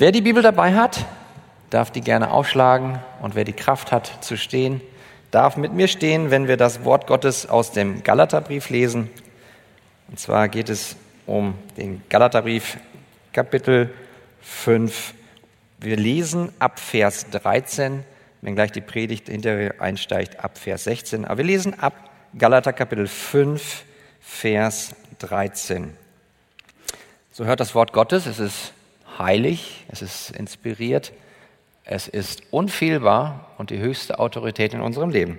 Wer die Bibel dabei hat, darf die gerne aufschlagen und wer die Kraft hat zu stehen, darf mit mir stehen, wenn wir das Wort Gottes aus dem Galaterbrief lesen. Und zwar geht es um den Galaterbrief Kapitel 5. Wir lesen ab Vers 13, wenn gleich die Predigt hinterher einsteigt, ab Vers 16. Aber wir lesen ab Galater Kapitel 5, Vers 13. So hört das Wort Gottes, es ist heilig, es ist inspiriert, es ist unfehlbar und die höchste Autorität in unserem Leben.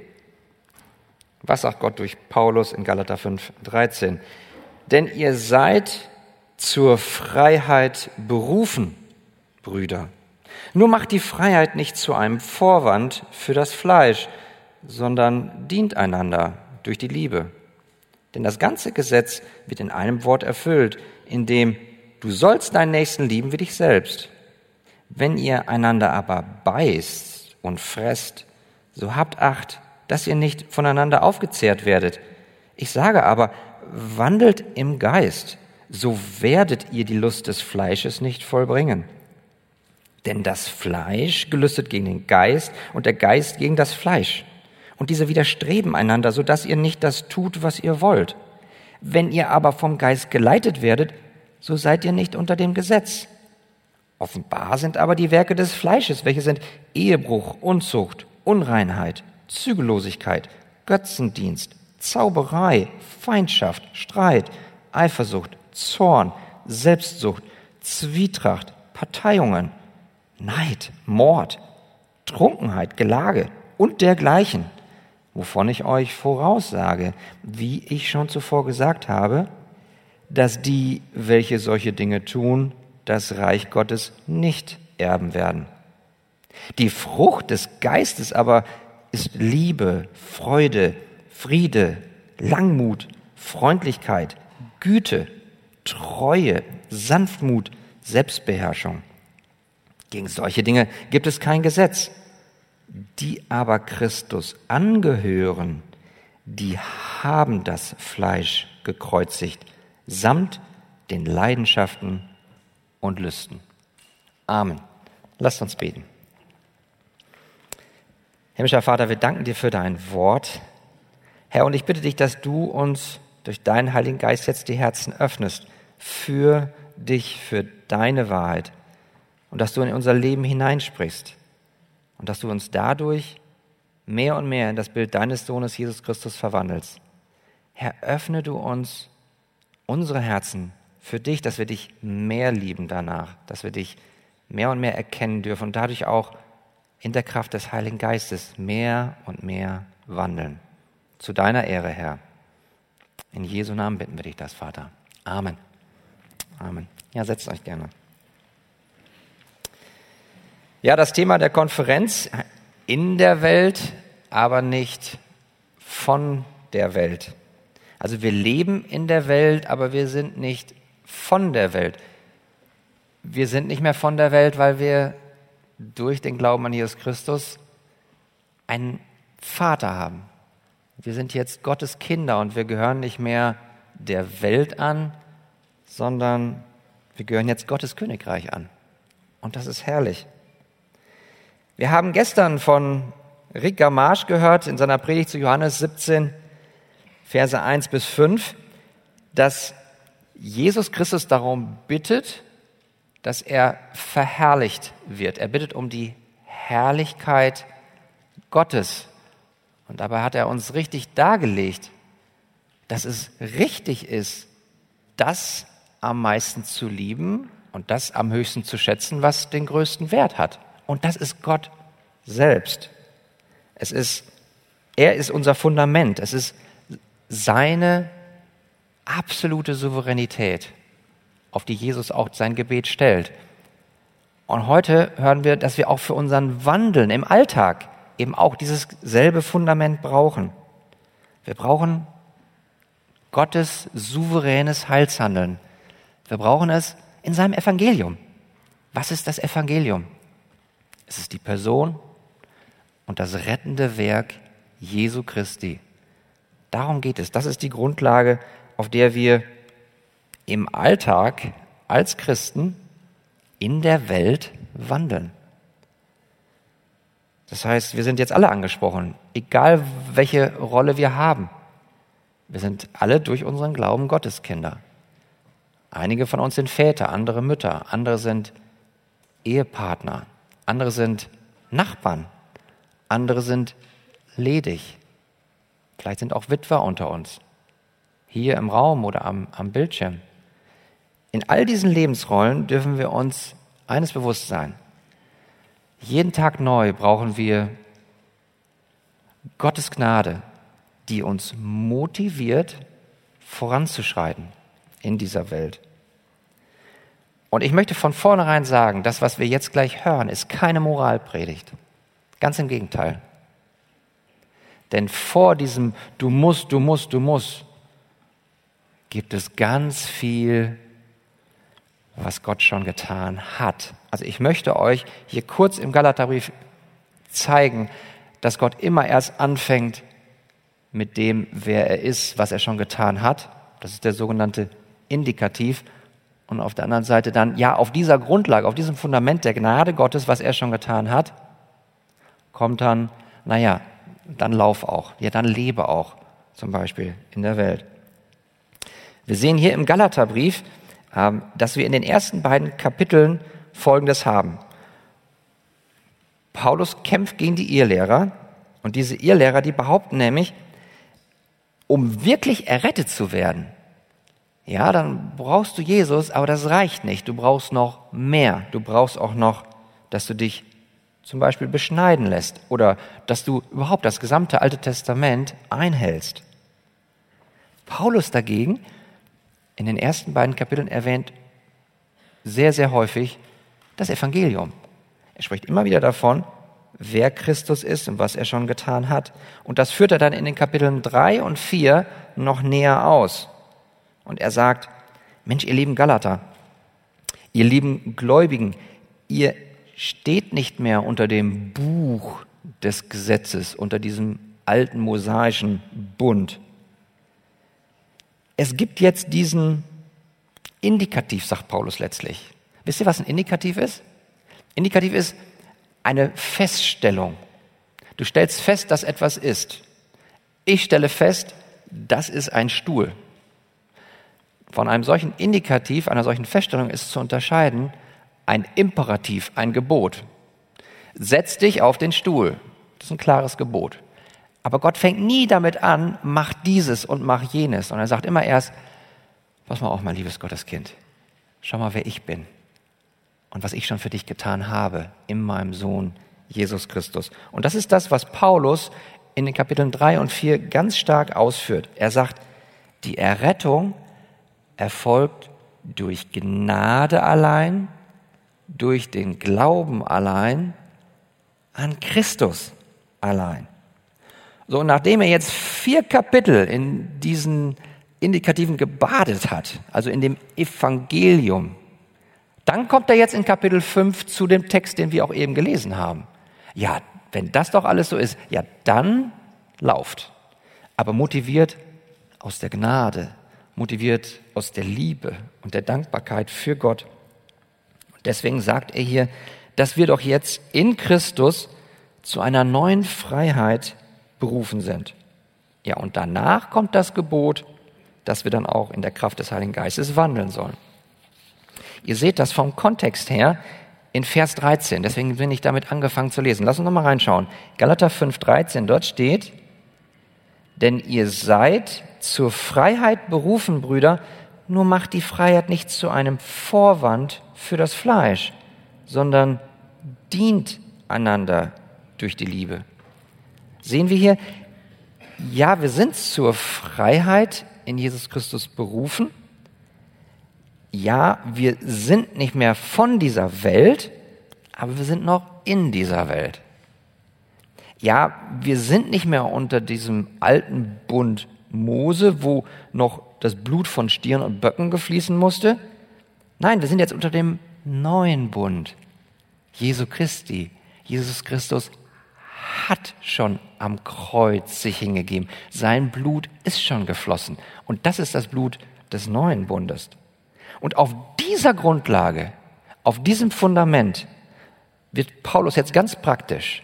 Was sagt Gott durch Paulus in Galater 5, 13? Denn ihr seid zur Freiheit berufen, Brüder. Nur macht die Freiheit nicht zu einem Vorwand für das Fleisch, sondern dient einander durch die Liebe. Denn das ganze Gesetz wird in einem Wort erfüllt, in dem du sollst deinen Nächsten lieben wie dich selbst. Wenn ihr einander aber beißt und fresst, so habt Acht, dass ihr nicht voneinander aufgezehrt werdet. Ich sage aber, wandelt im Geist, so werdet ihr die Lust des Fleisches nicht vollbringen. Denn das Fleisch gelüstet gegen den Geist und der Geist gegen das Fleisch. Und diese widerstreben einander, so dass ihr nicht das tut, was ihr wollt. Wenn ihr aber vom Geist geleitet werdet, so seid ihr nicht unter dem Gesetz. Offenbar sind aber die Werke des Fleisches, welche sind Ehebruch, Unzucht, Unreinheit, Zügellosigkeit, Götzendienst, Zauberei, Feindschaft, Streit, Eifersucht, Zorn, Selbstsucht, Zwietracht, Parteiungen, Neid, Mord, Trunkenheit, Gelage und dergleichen, wovon ich euch voraussage, wie ich schon zuvor gesagt habe, dass die, welche solche Dinge tun, das Reich Gottes nicht erben werden. Die Frucht des Geistes aber ist Liebe, Freude, Friede, Langmut, Freundlichkeit, Güte, Treue, Sanftmut, Selbstbeherrschung. Gegen solche Dinge gibt es kein Gesetz. Die aber Christus angehören, die haben das Fleisch gekreuzigt, samt den Leidenschaften und Lüsten. Amen. Lasst uns beten. Himmlischer Vater, wir danken dir für dein Wort. Herr, und ich bitte dich, dass du uns durch deinen Heiligen Geist jetzt die Herzen öffnest für dich, für deine Wahrheit und dass du in unser Leben hineinsprichst und dass du uns dadurch mehr und mehr in das Bild deines Sohnes Jesus Christus verwandelst. Herr, öffne du uns unsere Herzen für dich, dass wir dich mehr lieben danach, dass wir dich mehr und mehr erkennen dürfen und dadurch auch in der Kraft des Heiligen Geistes mehr und mehr wandeln. Zu deiner Ehre, Herr. In Jesu Namen bitten wir dich das, Vater. Amen. Amen. Ja, setzt euch gerne. Ja, das Thema der Konferenz in der Welt, aber nicht von der Welt. Also wir leben in der Welt, aber wir sind nicht von der Welt. Wir sind nicht mehr von der Welt, weil wir durch den Glauben an Jesus Christus einen Vater haben. Wir sind jetzt Gottes Kinder und wir gehören nicht mehr der Welt an, sondern wir gehören jetzt Gottes Königreich an. Und das ist herrlich. Wir haben gestern von Rick Gamache gehört in seiner Predigt zu Johannes 17, Verse 1 bis 5, dass Jesus Christus darum bittet, dass er verherrlicht wird. Er bittet um die Herrlichkeit Gottes. Und dabei hat er uns richtig dargelegt, dass es richtig ist, das am meisten zu lieben und das am höchsten zu schätzen, was den größten Wert hat. Und das ist Gott selbst. Es ist, er ist unser Fundament. Es ist seine absolute Souveränität, auf die Jesus auch sein Gebet stellt. Und heute hören wir, dass wir auch für unseren Wandeln im Alltag eben auch dieses selbe Fundament brauchen. Wir brauchen Gottes souveränes Heilshandeln. Wir brauchen es in seinem Evangelium. Was ist das Evangelium? Es ist die Person und das rettende Werk Jesu Christi. Darum geht es. Das ist die Grundlage, auf der wir im Alltag als Christen in der Welt wandeln. Das heißt, wir sind jetzt alle angesprochen, egal welche Rolle wir haben. Wir sind alle durch unseren Glauben Gotteskinder. Einige von uns sind Väter, andere Mütter, andere sind Ehepartner, andere sind Nachbarn, andere sind ledig. Vielleicht sind auch Witwer unter uns, hier im Raum oder am, am Bildschirm. In all diesen Lebensrollen dürfen wir uns eines bewusst sein. Jeden Tag neu brauchen wir Gottes Gnade, die uns motiviert, voranzuschreiten in dieser Welt. Und ich möchte von vornherein sagen, das, was wir jetzt gleich hören, ist keine Moralpredigt. Ganz im Gegenteil. Denn vor diesem Du musst, du musst, du musst gibt es ganz viel, was Gott schon getan hat. Also ich möchte euch hier kurz im Galaterbrief zeigen, dass Gott immer erst anfängt mit dem, wer er ist, was er schon getan hat. Das ist der sogenannte Indikativ. Und auf der anderen Seite dann, ja, auf dieser Grundlage, auf diesem Fundament der Gnade Gottes, was er schon getan hat, kommt dann, naja, dann lauf auch, ja, dann lebe auch, zum Beispiel in der Welt. Wir sehen hier im Galaterbrief, ähm, dass wir in den ersten beiden Kapiteln Folgendes haben. Paulus kämpft gegen die Irrlehrer und diese Irrlehrer, die behaupten nämlich, um wirklich errettet zu werden, ja, dann brauchst du Jesus, aber das reicht nicht. Du brauchst noch mehr. Du brauchst auch noch, dass du dich zum Beispiel beschneiden lässt oder dass du überhaupt das gesamte Alte Testament einhältst. Paulus dagegen in den ersten beiden Kapiteln erwähnt sehr, sehr häufig das Evangelium. Er spricht immer wieder davon, wer Christus ist und was er schon getan hat. Und das führt er dann in den Kapiteln drei und vier noch näher aus. Und er sagt, Mensch, ihr lieben Galater, ihr lieben Gläubigen, ihr steht nicht mehr unter dem Buch des Gesetzes, unter diesem alten mosaischen Bund. Es gibt jetzt diesen Indikativ, sagt Paulus letztlich. Wisst ihr, was ein Indikativ ist? Indikativ ist eine Feststellung. Du stellst fest, dass etwas ist. Ich stelle fest, das ist ein Stuhl. Von einem solchen Indikativ, einer solchen Feststellung ist zu unterscheiden ein Imperativ, ein Gebot. Setz dich auf den Stuhl. Das ist ein klares Gebot. Aber Gott fängt nie damit an, mach dieses und mach jenes. Und er sagt immer erst, pass mal auf, mein liebes Gotteskind. Schau mal, wer ich bin. Und was ich schon für dich getan habe in meinem Sohn Jesus Christus. Und das ist das, was Paulus in den Kapiteln drei und vier ganz stark ausführt. Er sagt, die Errettung erfolgt durch Gnade allein, durch den Glauben allein, an Christus allein. So, nachdem er jetzt vier Kapitel in diesen Indikativen gebadet hat, also in dem Evangelium, dann kommt er jetzt in Kapitel 5 zu dem Text, den wir auch eben gelesen haben. Ja, wenn das doch alles so ist, ja, dann lauft. Aber motiviert aus der Gnade, motiviert aus der Liebe und der Dankbarkeit für Gott. Deswegen sagt er hier, dass wir doch jetzt in Christus zu einer neuen Freiheit berufen sind. Ja, und danach kommt das Gebot, dass wir dann auch in der Kraft des Heiligen Geistes wandeln sollen. Ihr seht das vom Kontext her in Vers 13. Deswegen bin ich damit angefangen zu lesen. Lass uns nochmal reinschauen. Galater 5, 13. Dort steht, denn ihr seid zur Freiheit berufen, Brüder, nur macht die Freiheit nicht zu einem Vorwand für das Fleisch, sondern dient einander durch die Liebe. Sehen wir hier, ja, wir sind zur Freiheit in Jesus Christus berufen. Ja, wir sind nicht mehr von dieser Welt, aber wir sind noch in dieser Welt. Ja, wir sind nicht mehr unter diesem alten Bund Mose, wo noch das Blut von Stieren und Böcken gefließen musste. Nein, wir sind jetzt unter dem neuen Bund. Jesu Christi. Jesus Christus hat schon am Kreuz sich hingegeben. Sein Blut ist schon geflossen. Und das ist das Blut des neuen Bundes. Und auf dieser Grundlage, Auf diesem Fundament wird Paulus jetzt ganz praktisch.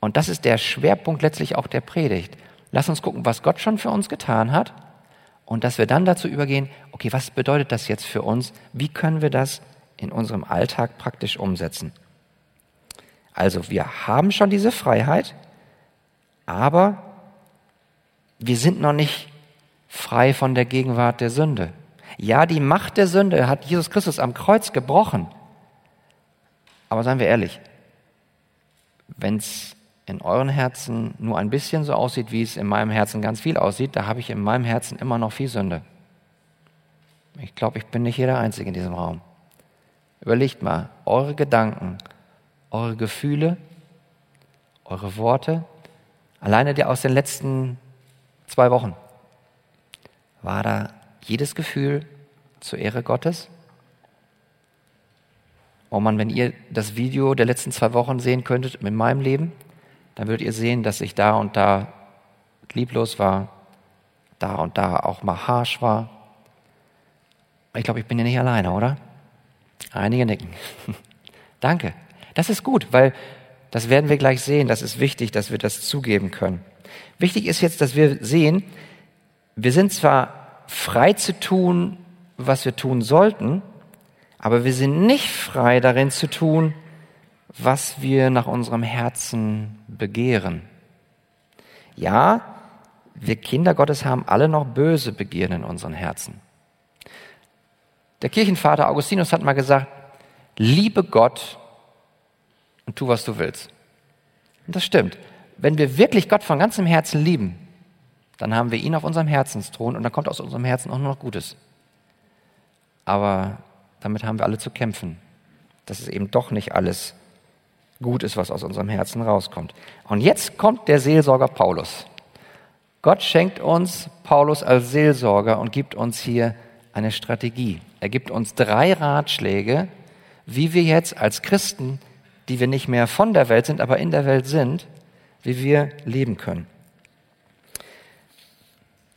Und das ist der Schwerpunkt letztlich auch der Predigt. Lass uns gucken, was Gott schon für uns getan hat und dass wir dann dazu übergehen, okay, was bedeutet das jetzt für uns? Wie können wir das in unserem Alltag praktisch umsetzen? Also wir haben schon diese Freiheit, aber wir sind noch nicht frei von der Gegenwart der Sünde. Ja, die Macht der Sünde hat Jesus Christus am Kreuz gebrochen. Aber seien wir ehrlich, wenn es in euren Herzen nur ein bisschen so aussieht, wie es in meinem Herzen ganz viel aussieht, da habe ich in meinem Herzen immer noch viel Sünde. Ich glaube, ich bin nicht jeder Einzige in diesem Raum. Überlegt mal, eure Gedanken, eure Gefühle, eure Worte, alleine die aus den letzten zwei Wochen, war da jedes Gefühl zur Ehre Gottes? Oh Mann, wenn ihr das Video der letzten zwei Wochen sehen könntet in meinem Leben, dann würdet ihr sehen, dass ich da und da lieblos war, da und da auch mal harsch war. Ich glaube, ich bin ja nicht alleine, oder? Einige nicken. Danke. Das ist gut, weil das werden wir gleich sehen. Das ist wichtig, dass wir das zugeben können. Wichtig ist jetzt, dass wir sehen, wir sind zwar frei zu tun, was wir tun sollten, aber wir sind nicht frei darin zu tun, was wir nach unserem Herzen begehren. Ja, wir Kinder Gottes haben alle noch böse Begieren in unseren Herzen. Der Kirchenvater Augustinus hat mal gesagt, liebe Gott und tu, was du willst. Und das stimmt. Wenn wir wirklich Gott von ganzem Herzen lieben, dann haben wir ihn auf unserem Herzensthron und dann kommt aus unserem Herzen auch nur noch Gutes. Aber damit haben wir alle zu kämpfen, dass es eben doch nicht alles gut ist, was aus unserem Herzen rauskommt. Und jetzt kommt der Seelsorger Paulus. Gott schenkt uns Paulus als Seelsorger und gibt uns hier eine Strategie. Er gibt uns drei Ratschläge, wie wir jetzt als Christen, die wir nicht mehr von der Welt sind, aber in der Welt sind, wie wir leben können.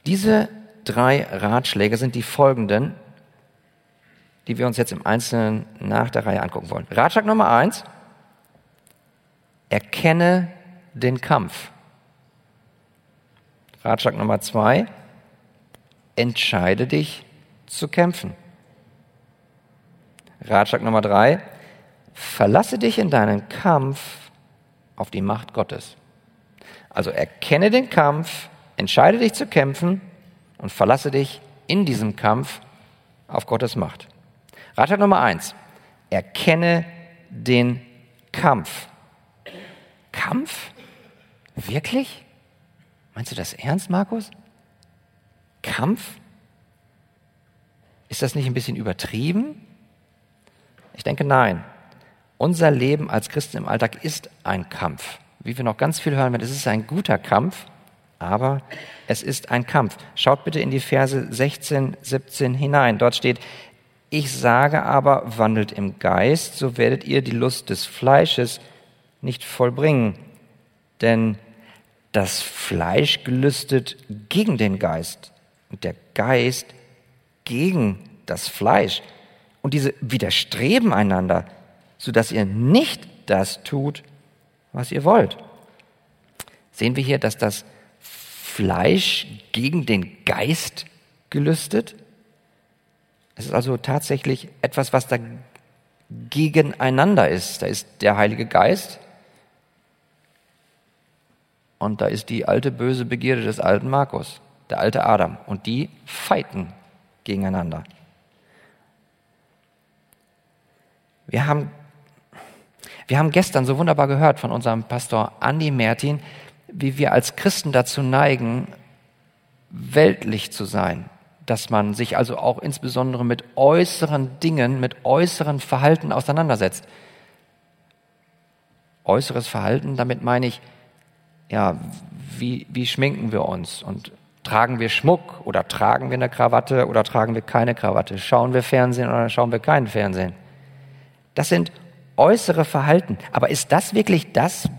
Diese drei Ratschläge sind die folgenden, die wir uns jetzt im Einzelnen nach der Reihe angucken wollen. Ratschlag Nummer eins, erkenne den Kampf. Ratschlag Nummer zwei, entscheide dich zu kämpfen. Ratschlag Nummer drei, verlasse dich in deinen Kampf auf die Macht Gottes. Also erkenne den Kampf, entscheide dich zu kämpfen und verlasse dich in diesem Kampf auf Gottes Macht. Ratschlag Nummer eins. Erkenne den Kampf. Kampf? Wirklich? Meinst du das ernst, Markus? Kampf? Ist das nicht ein bisschen übertrieben? Ich denke nein. Unser Leben als Christen im Alltag ist ein Kampf. Wie wir noch ganz viel hören werden, es ist ein guter Kampf, aber es ist ein Kampf. Schaut bitte in die Verse 16, 17 hinein. Dort steht, ich sage aber, wandelt im Geist, so werdet ihr die Lust des Fleisches nicht vollbringen. Denn das Fleisch gelüstet gegen den Geist und der Geist gegen das Fleisch. Und diese widerstreben einander, sodass ihr nicht das tut, was ihr wollt. Sehen wir hier, dass das Fleisch gegen den Geist gelüstet? Es ist also tatsächlich etwas, was da gegeneinander ist. Da ist der Heilige Geist und da ist die alte böse Begierde des alten Markus, der alte Adam. Und die fighten gegeneinander. Wir haben, wir haben gestern so wunderbar gehört von unserem Pastor Andy Mertin, wie wir als Christen dazu neigen, weltlich zu sein, dass man sich also auch insbesondere mit äußeren Dingen, mit äußeren Verhalten auseinandersetzt. Äußeres Verhalten, damit meine ich, ja, wie, wie schminken wir uns und tragen wir Schmuck oder tragen wir eine Krawatte oder tragen wir keine Krawatte, schauen wir Fernsehen oder schauen wir keinen Fernsehen. Das sind äußere Verhalten. Aber ist das wirklich das,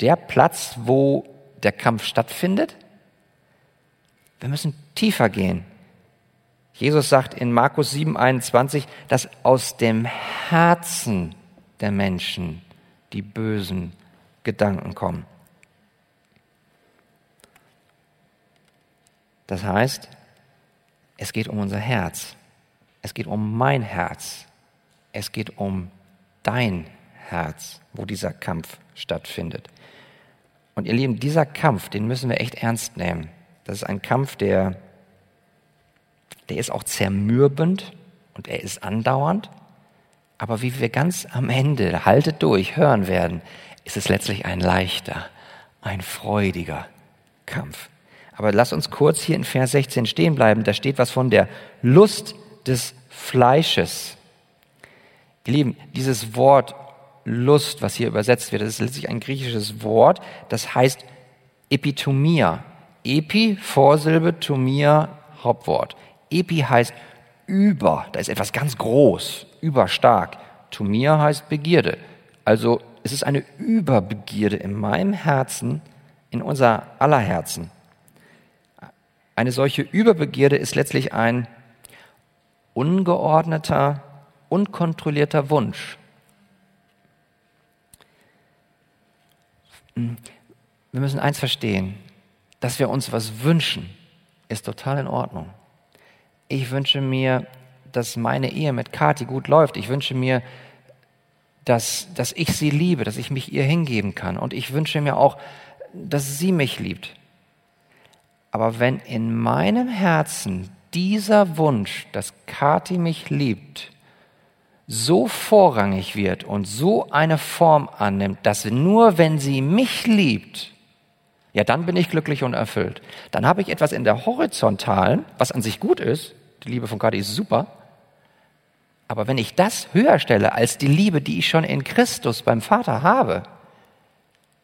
der Platz, wo der Kampf stattfindet? Wir müssen tiefer gehen. Jesus sagt in Markus 7, 21, dass aus dem Herzen der Menschen die bösen Gedanken kommen. Das heißt, es geht um unser Herz. Es geht um mein Herz. Es geht um dein Herz, wo dieser Kampf stattfindet. Und ihr Lieben, dieser Kampf, den müssen wir echt ernst nehmen. Das ist ein Kampf, der, der ist auch zermürbend und er ist andauernd. Aber wie wir ganz am Ende, haltet durch, hören werden, ist es letztlich ein leichter, ein freudiger Kampf. Aber lass uns kurz hier in Vers 16 stehen bleiben. Da steht was von der Lust des Fleisches. Ihr Lieben, dieses Wort Lust, was hier übersetzt wird, das ist letztlich ein griechisches Wort, das heißt Epitomia. Epi, Vorsilbe, Tomia, Hauptwort. Epi heißt über, da ist etwas ganz groß, überstark. Tomia heißt Begierde. Also es ist eine Überbegierde in meinem Herzen, in unser aller Herzen. Eine solche Überbegierde ist letztlich ein ungeordneter, unkontrollierter Wunsch. Wir müssen eins verstehen, dass wir uns was wünschen, ist total in Ordnung. Ich wünsche mir, dass meine Ehe mit Kathi gut läuft. Ich wünsche mir, dass, dass ich sie liebe, dass ich mich ihr hingeben kann. Und ich wünsche mir auch, dass sie mich liebt. Aber wenn in meinem Herzen dieser Wunsch, dass Kathi mich liebt, so vorrangig wird und so eine Form annimmt, dass nur wenn sie mich liebt, ja, dann bin ich glücklich und erfüllt. Dann habe ich etwas in der horizontalen, was an sich gut ist, die Liebe von Kathi ist super, aber wenn ich das höher stelle als die Liebe, die ich schon in Christus beim Vater habe,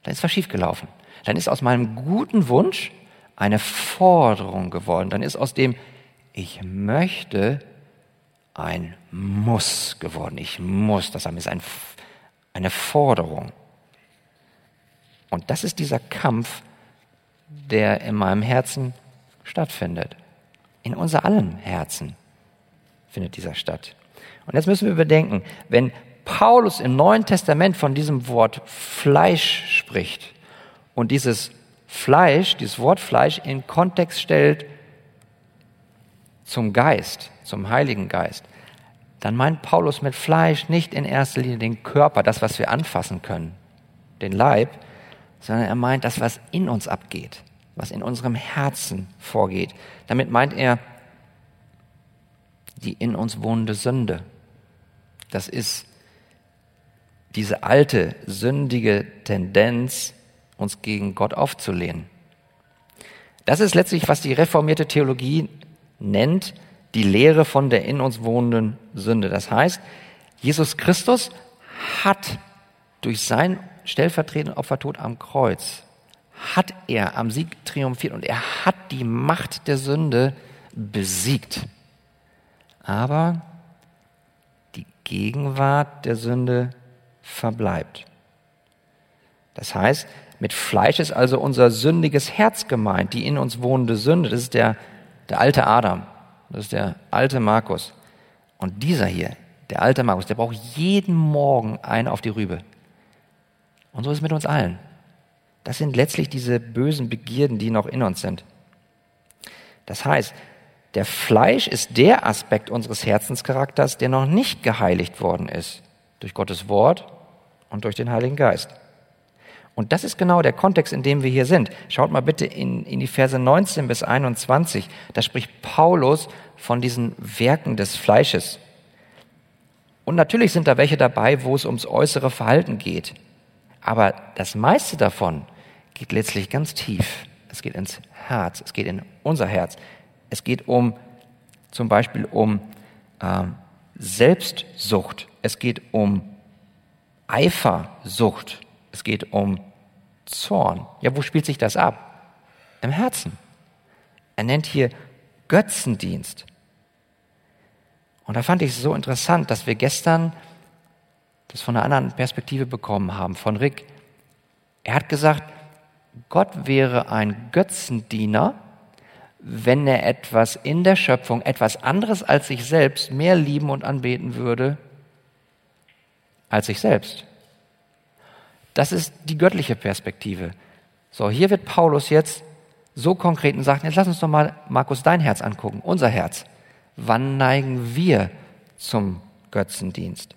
dann ist was schiefgelaufen. Dann ist aus meinem guten Wunsch eine Forderung geworden. Dann ist aus dem Ich möchte ein Muss geworden. Ich muss das ist ein, eine Forderung. Und das ist dieser Kampf, der in meinem Herzen stattfindet. In unser allen Herzen findet dieser statt. Und jetzt müssen wir bedenken, wenn Paulus im Neuen Testament von diesem Wort Fleisch spricht und dieses Fleisch, dieses Wort Fleisch in Kontext stellt zum Geist, zum Heiligen Geist, dann meint Paulus mit Fleisch nicht in erster Linie den Körper, das, was wir anfassen können, den Leib, sondern er meint das, was in uns abgeht, was in unserem Herzen vorgeht. Damit meint er die in uns wohnende Sünde. Das ist diese alte, sündige Tendenz, uns gegen Gott aufzulehnen. Das ist letztlich, was die reformierte Theologie nennt, die Lehre von der in uns wohnenden Sünde. Das heißt, Jesus Christus hat durch sein stellvertretenden Opfertod am Kreuz, hat er am Sieg triumphiert und er hat die Macht der Sünde besiegt. Aber die Gegenwart der Sünde verbleibt. Das heißt, mit Fleisch ist also unser sündiges Herz gemeint, die in uns wohnende Sünde. Das ist der, der alte Adam. Das ist der alte Markus. Und dieser hier, der alte Markus, der braucht jeden Morgen einen auf die Rübe. Und so ist es mit uns allen. Das sind letztlich diese bösen Begierden, die noch in uns sind. Das heißt, der Fleisch ist der Aspekt unseres Herzenscharakters, der noch nicht geheiligt worden ist durch Gottes Wort und durch den Heiligen Geist. Und das ist genau der Kontext, in dem wir hier sind. Schaut mal bitte in, in die Verse 19 bis 21. Da spricht Paulus von diesen Werken des Fleisches. Und natürlich sind da welche dabei, wo es ums äußere Verhalten geht. Aber das meiste davon geht letztlich ganz tief. Es geht ins Herz, es geht in unser Herz. Es geht um zum Beispiel um äh, Selbstsucht. Es geht um Eifersucht. Es geht um Zorn. Ja, wo spielt sich das ab? Im Herzen. Er nennt hier Götzendienst. Und da fand ich es so interessant, dass wir gestern das von einer anderen Perspektive bekommen haben, von Rick. Er hat gesagt, Gott wäre ein Götzendiener, wenn er etwas in der Schöpfung, etwas anderes als sich selbst, mehr lieben und anbeten würde als sich selbst. Das ist die göttliche Perspektive. So, hier wird Paulus jetzt so konkret und sagt, jetzt lass uns doch mal, Markus, dein Herz angucken, unser Herz. Wann neigen wir zum Götzendienst?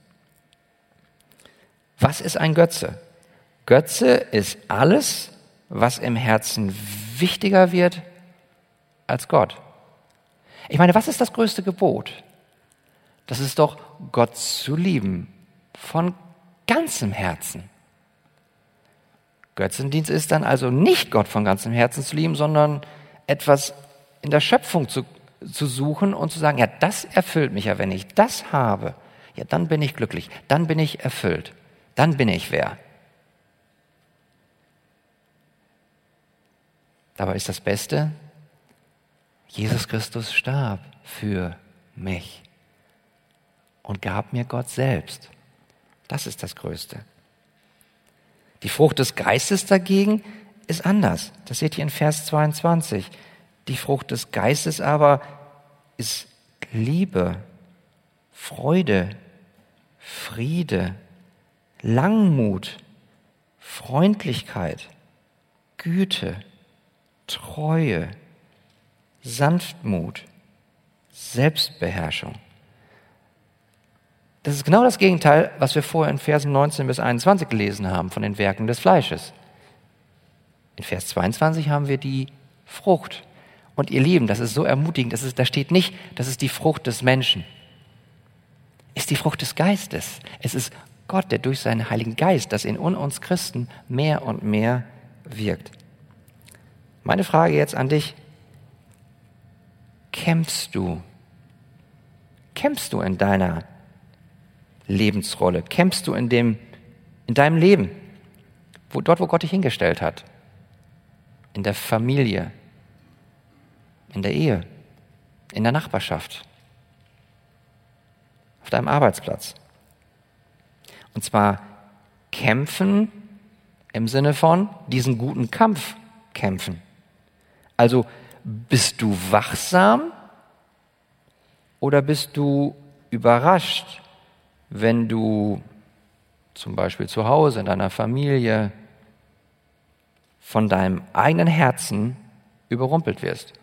Was ist ein Götze? Götze ist alles, was im Herzen wichtiger wird als Gott. Ich meine, was ist das größte Gebot? Das ist doch, Gott zu lieben von ganzem Herzen. Götzendienst ist dann also nicht Gott von ganzem Herzen zu lieben, sondern etwas in der Schöpfung zu, zu suchen und zu sagen, ja, das erfüllt mich ja, wenn ich das habe, ja, dann bin ich glücklich, dann bin ich erfüllt, dann bin ich wer. Dabei ist das Beste, Jesus Christus starb für mich und gab mir Gott selbst. Das ist das Größte. Die Frucht des Geistes dagegen ist anders. Das seht ihr in Vers 22. Die Frucht des Geistes aber ist Liebe, Freude, Friede, Langmut, Freundlichkeit, Güte, Treue, Sanftmut, Selbstbeherrschung. Das ist genau das Gegenteil, was wir vorher in Versen 19 bis 21 gelesen haben von den Werken des Fleisches. In Vers 22 haben wir die Frucht. Und ihr Lieben, das ist so ermutigend, das ist, da steht nicht, das ist die Frucht des Menschen. Ist die Frucht des Geistes. Es ist Gott, der durch seinen Heiligen Geist, das in uns Christen mehr und mehr wirkt. Meine Frage jetzt an dich, kämpfst du? Kämpfst du in deiner Lebensrolle? Kämpfst du in dem, in deinem Leben? Wo, dort, wo Gott dich hingestellt hat? In der Familie? In der Ehe? In der Nachbarschaft? Auf deinem Arbeitsplatz? Und zwar kämpfen im Sinne von diesen guten Kampf kämpfen. Also bist du wachsam oder bist du überrascht, wenn du zum Beispiel zu Hause in deiner Familie von deinem eigenen Herzen überrumpelt wirst?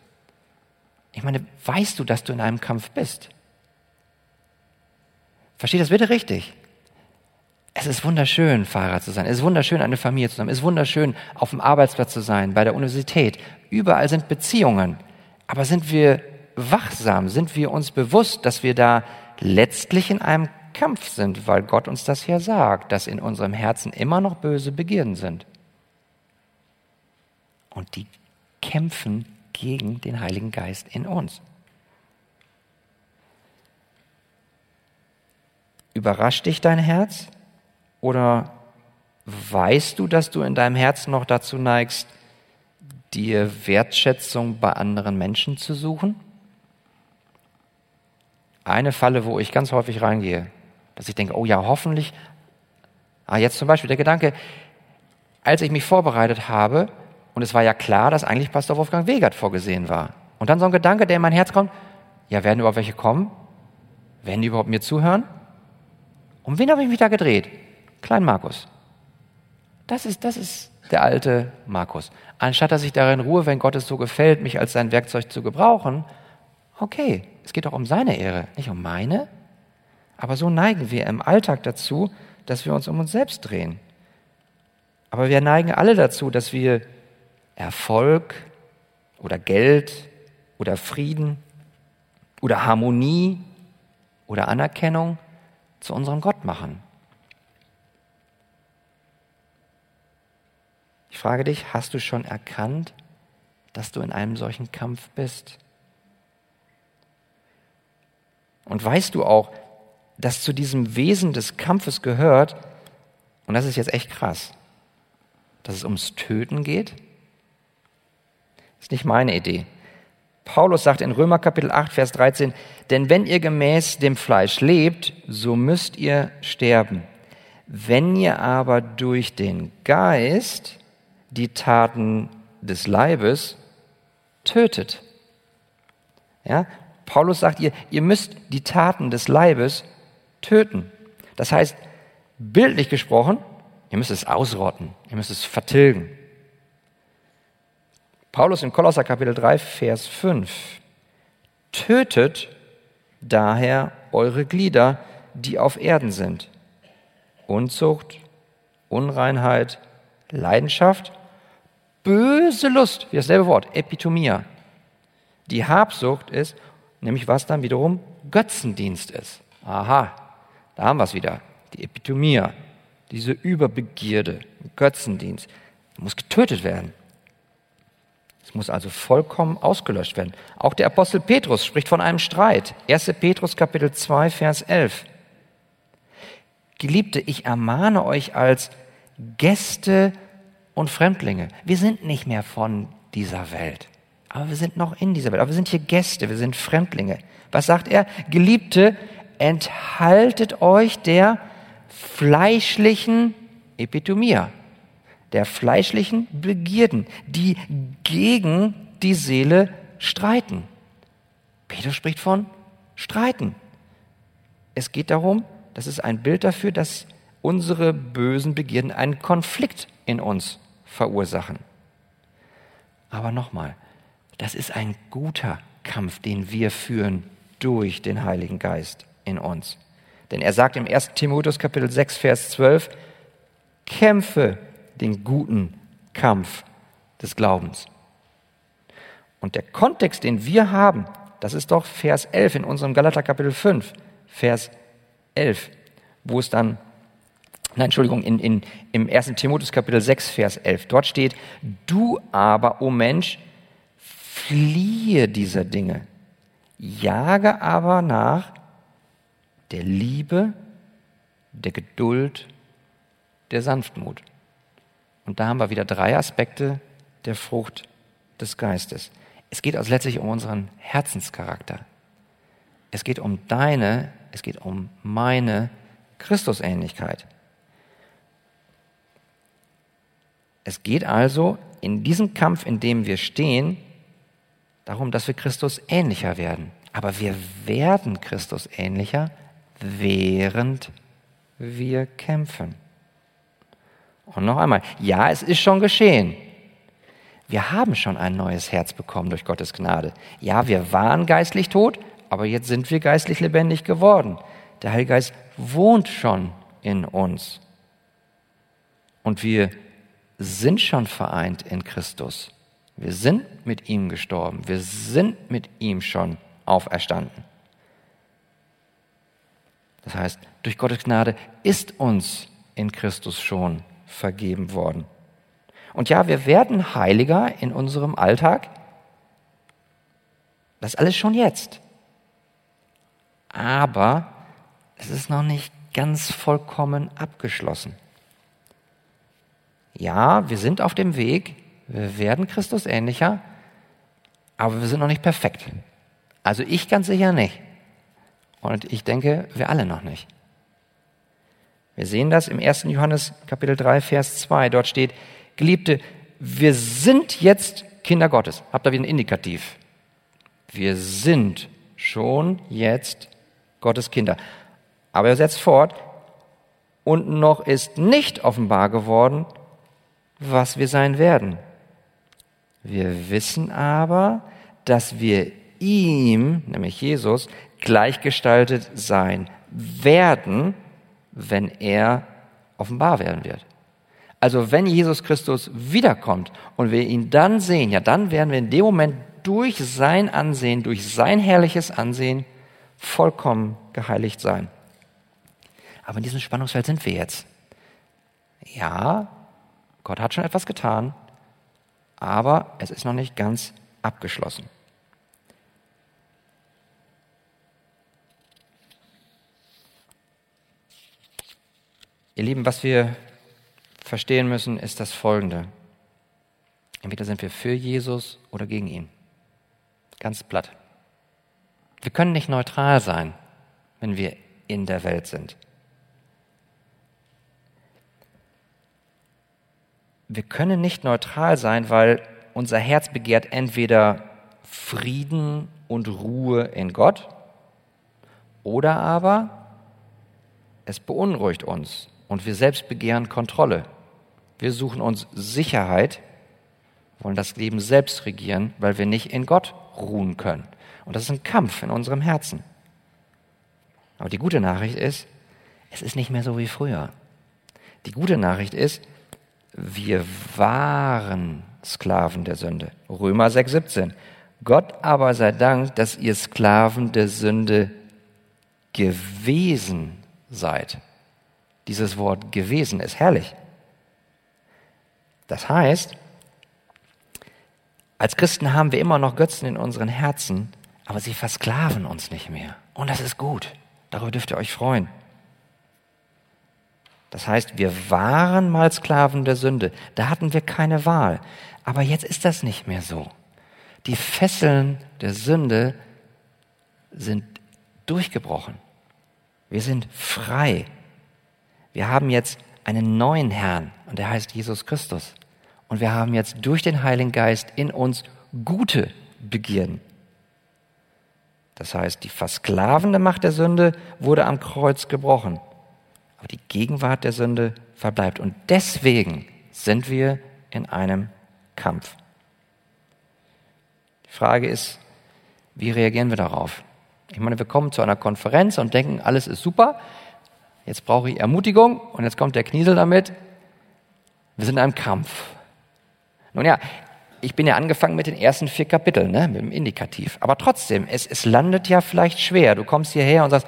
Ich meine, weißt du, dass du in einem Kampf bist? Versteht das bitte richtig? Es ist wunderschön, Fahrer zu sein. Es ist wunderschön, eine Familie zu haben. Es ist wunderschön, auf dem Arbeitsplatz zu sein, bei der Universität. Überall sind Beziehungen. Aber sind wir wachsam? Sind wir uns bewusst, dass wir da letztlich in einem Kampf sind, weil Gott uns das hier sagt, dass in unserem Herzen immer noch böse Begierden sind? Und die kämpfen gegen den Heiligen Geist in uns. Überrascht dich dein Herz? Oder weißt du, dass du in deinem Herzen noch dazu neigst, dir Wertschätzung bei anderen Menschen zu suchen? Eine Falle, wo ich ganz häufig reingehe, dass ich denke, oh ja, hoffentlich, ah, jetzt zum Beispiel der Gedanke, als ich mich vorbereitet habe, und es war ja klar, dass eigentlich Pastor Wolfgang Wegert vorgesehen war. Und dann so ein Gedanke, der in mein Herz kommt, ja, werden überhaupt welche kommen? Werden die überhaupt mir zuhören? Um wen habe ich mich da gedreht? Klein Markus. Das ist, das ist der alte Markus. Anstatt dass ich darin ruhe, wenn Gott es so gefällt, mich als sein Werkzeug zu gebrauchen, okay, es geht auch um seine Ehre, nicht um meine. Aber so neigen wir im Alltag dazu, dass wir uns um uns selbst drehen. Aber wir neigen alle dazu, dass wir Erfolg oder Geld oder Frieden oder Harmonie oder Anerkennung zu unserem Gott machen. Ich frage dich, hast du schon erkannt, dass du in einem solchen Kampf bist? Und weißt du auch, dass zu diesem Wesen des Kampfes gehört, und das ist jetzt echt krass, dass es ums Töten geht? Das ist nicht meine Idee. Paulus sagt in Römer Kapitel 8, Vers 13, denn wenn ihr gemäß dem Fleisch lebt, so müsst ihr sterben. Wenn ihr aber durch den Geist die Taten des Leibes tötet, Ja? Paulus sagt ihr, ihr müsst die Taten des Leibes töten. Das heißt, bildlich gesprochen, ihr müsst es ausrotten, ihr müsst es vertilgen. Paulus in Kolosser Kapitel 3, Vers 5. Tötet daher eure Glieder, die auf Erden sind. Unzucht, Unreinheit, Leidenschaft, böse Lust, wie dasselbe Wort, Epitomia. Die Habsucht ist, nämlich was dann wiederum Götzendienst ist. Aha, da haben wir es wieder. Die Epitomia, diese Überbegierde, Götzendienst, muss getötet werden. Es muss also vollkommen ausgelöscht werden. Auch der Apostel Petrus spricht von einem Streit. 1. Petrus Kapitel 2, Vers 11. Geliebte, ich ermahne euch als Gäste und Fremdlinge. Wir sind nicht mehr von dieser Welt, aber wir sind noch in dieser Welt. Aber wir sind hier Gäste, wir sind Fremdlinge. Was sagt er? Geliebte, enthaltet euch der fleischlichen Epitomia, der fleischlichen Begierden, die gegen die Seele streiten. Peter spricht von Streiten. Es geht darum, das ist ein Bild dafür, dass unsere bösen Begierden einen Konflikt in uns verursachen. Aber nochmal, das ist ein guter Kampf, den wir führen durch den Heiligen Geist in uns. Denn er sagt im 1. Timotheus Kapitel 6, Vers 12, kämpfe den guten Kampf des Glaubens. Und der Kontext, den wir haben, das ist doch Vers 11 in unserem Galater Kapitel 5, Vers 11, wo es dann, nein, Entschuldigung, in, in, im 1. Timotheus Kapitel 6, Vers 11, dort steht, du aber, o oh Mensch, fliehe dieser Dinge, jage aber nach der Liebe, der Geduld, der Sanftmut. Und da haben wir wieder drei Aspekte der Frucht des Geistes. Es geht also letztlich um unseren Herzenscharakter. Es geht um deine, es geht um meine Christusähnlichkeit. Es geht also in diesem Kampf, in dem wir stehen, darum, dass wir Christus ähnlicher werden. Aber wir werden Christus ähnlicher, während wir kämpfen. Und noch einmal, ja, es ist schon geschehen. Wir haben schon ein neues Herz bekommen durch Gottes Gnade. Ja, wir waren geistlich tot, aber jetzt sind wir geistlich lebendig geworden. Der Heilige Geist wohnt schon in uns. Und wir sind schon vereint in Christus. Wir sind mit ihm gestorben. Wir sind mit ihm schon auferstanden. Das heißt, durch Gottes Gnade ist uns in Christus schon vergeben worden. Und ja, wir werden heiliger in unserem Alltag. Das alles schon jetzt. Aber es ist noch nicht ganz vollkommen abgeschlossen. Ja, wir sind auf dem Weg, wir werden Christus ähnlicher, aber wir sind noch nicht perfekt. Also ich ganz sicher nicht. Und ich denke, wir alle noch nicht. Wir sehen das im 1. Johannes Kapitel 3, Vers 2. Dort steht, Geliebte, wir sind jetzt Kinder Gottes. Habt ihr wieder ein Indikativ? Wir sind schon jetzt Gottes Kinder. Aber er setzt fort, und noch ist nicht offenbar geworden, was wir sein werden. Wir wissen aber, dass wir ihm, nämlich Jesus, gleichgestaltet sein werden, wenn er offenbar werden wird. Also wenn Jesus Christus wiederkommt und wir ihn dann sehen, ja dann werden wir in dem Moment durch sein Ansehen, durch sein herrliches Ansehen vollkommen geheiligt sein. Aber in diesem Spannungsfeld sind wir jetzt. Ja, Gott hat schon etwas getan, aber es ist noch nicht ganz abgeschlossen. Ihr Lieben, was wir verstehen müssen, ist das Folgende. Entweder sind wir für Jesus oder gegen ihn. Ganz platt. Wir können nicht neutral sein, wenn wir in der Welt sind. Wir können nicht neutral sein, weil unser Herz begehrt entweder Frieden und Ruhe in Gott. Oder aber es beunruhigt uns und wir selbst begehren Kontrolle. Wir suchen uns Sicherheit, wollen das Leben selbst regieren, weil wir nicht in Gott ruhen können. Und das ist ein Kampf in unserem Herzen. Aber die gute Nachricht ist, es ist nicht mehr so wie früher. Die gute Nachricht ist, wir waren Sklaven der Sünde. Römer 6,17. Gott aber sei Dank, dass ihr Sklaven der Sünde gewesen seid. Dieses Wort gewesen ist herrlich. Das heißt, als Christen haben wir immer noch Götzen in unseren Herzen, aber sie versklaven uns nicht mehr. Und das ist gut. Darüber dürft ihr euch freuen. Das heißt, wir waren mal Sklaven der Sünde. Da hatten wir keine Wahl. Aber jetzt ist das nicht mehr so. Die Fesseln der Sünde sind durchgebrochen. Wir sind frei. Wir haben jetzt einen neuen Herrn und der heißt Jesus Christus. Und wir haben jetzt durch den Heiligen Geist in uns gute Begierden. Das heißt, die versklavende Macht der Sünde wurde am Kreuz gebrochen. Aber die Gegenwart der Sünde verbleibt. Und deswegen sind wir in einem Kampf. Die Frage ist, wie reagieren wir darauf? Ich meine, wir kommen zu einer Konferenz und denken, alles ist super. Jetzt brauche ich Ermutigung und jetzt kommt der Kniesel damit. Wir sind in einem Kampf. Nun ja, ich bin ja angefangen mit den ersten vier Kapiteln, ne, mit dem Indikativ. Aber trotzdem, es, es landet ja vielleicht schwer. Du kommst hierher und sagst,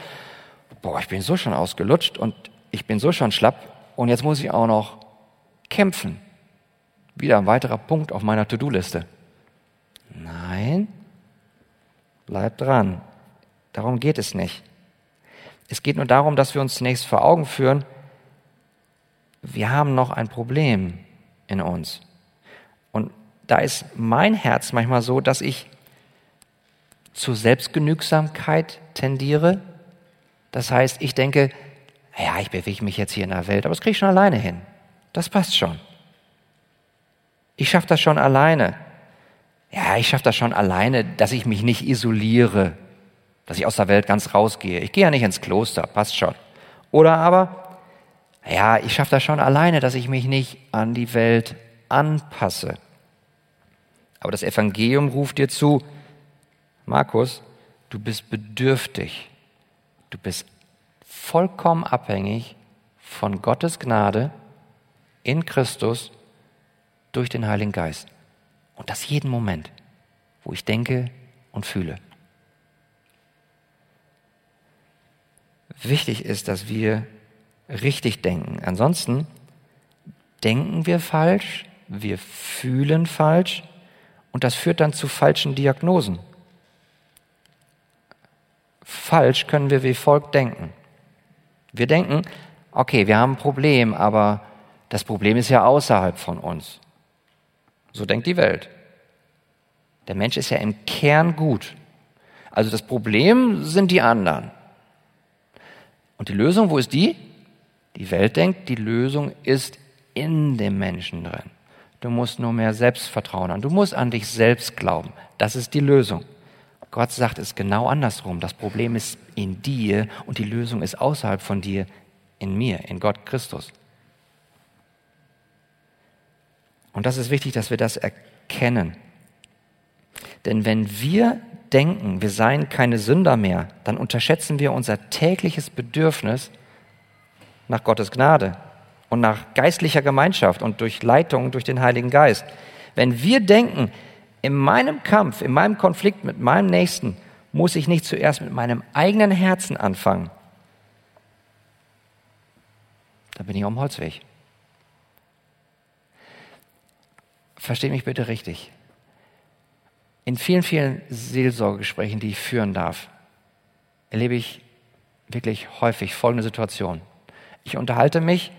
boah, ich bin so schon ausgelutscht und ich bin so schon schlapp und jetzt muss ich auch noch kämpfen. Wieder ein weiterer Punkt auf meiner To-Do-Liste. Nein, bleib dran. Darum geht es nicht. Es geht nur darum, dass wir uns zunächst vor Augen führen, wir haben noch ein Problem in uns. Und da ist mein Herz manchmal so, dass ich zur Selbstgenügsamkeit tendiere. Das heißt, ich denke, ja, ich bewege mich jetzt hier in der Welt, aber das kriege ich schon alleine hin. Das passt schon. Ich schaffe das schon alleine. Ja, ich schaffe das schon alleine, dass ich mich nicht isoliere, dass ich aus der Welt ganz rausgehe. Ich gehe ja nicht ins Kloster, passt schon. Oder aber, ja, ich schaffe das schon alleine, dass ich mich nicht an die Welt anpasse. Aber das Evangelium ruft dir zu, Markus, du bist bedürftig. Du bist vollkommen abhängig von Gottes Gnade in Christus durch den Heiligen Geist. Und das jeden Moment, wo ich denke und fühle. Wichtig ist, dass wir richtig denken. Ansonsten denken wir falsch, wir fühlen falsch und das führt dann zu falschen Diagnosen. Falsch können wir wie folgt denken. Wir denken, okay, wir haben ein Problem, aber das Problem ist ja außerhalb von uns. So denkt die Welt. Der Mensch ist ja im Kern gut. Also das Problem sind die anderen. Und die Lösung, wo ist die? Die Welt denkt, die Lösung ist in dem Menschen drin. Du musst nur mehr Selbstvertrauen haben. Du musst an dich selbst glauben. Das ist die Lösung. Gott sagt es genau andersrum. Das Problem ist in dir und die Lösung ist außerhalb von dir, in mir, in Gott Christus. Und das ist wichtig, dass wir das erkennen. Denn wenn wir denken, wir seien keine Sünder mehr, dann unterschätzen wir unser tägliches Bedürfnis nach Gottes Gnade und nach geistlicher Gemeinschaft und durch Leitung durch den Heiligen Geist. Wenn wir denken, in meinem Kampf, in meinem Konflikt mit meinem Nächsten muss ich nicht zuerst mit meinem eigenen Herzen anfangen. Da bin ich am Holzweg. Versteht mich bitte richtig. In vielen, vielen Seelsorgegesprächen, die ich führen darf, erlebe ich wirklich häufig folgende Situation. Ich unterhalte mich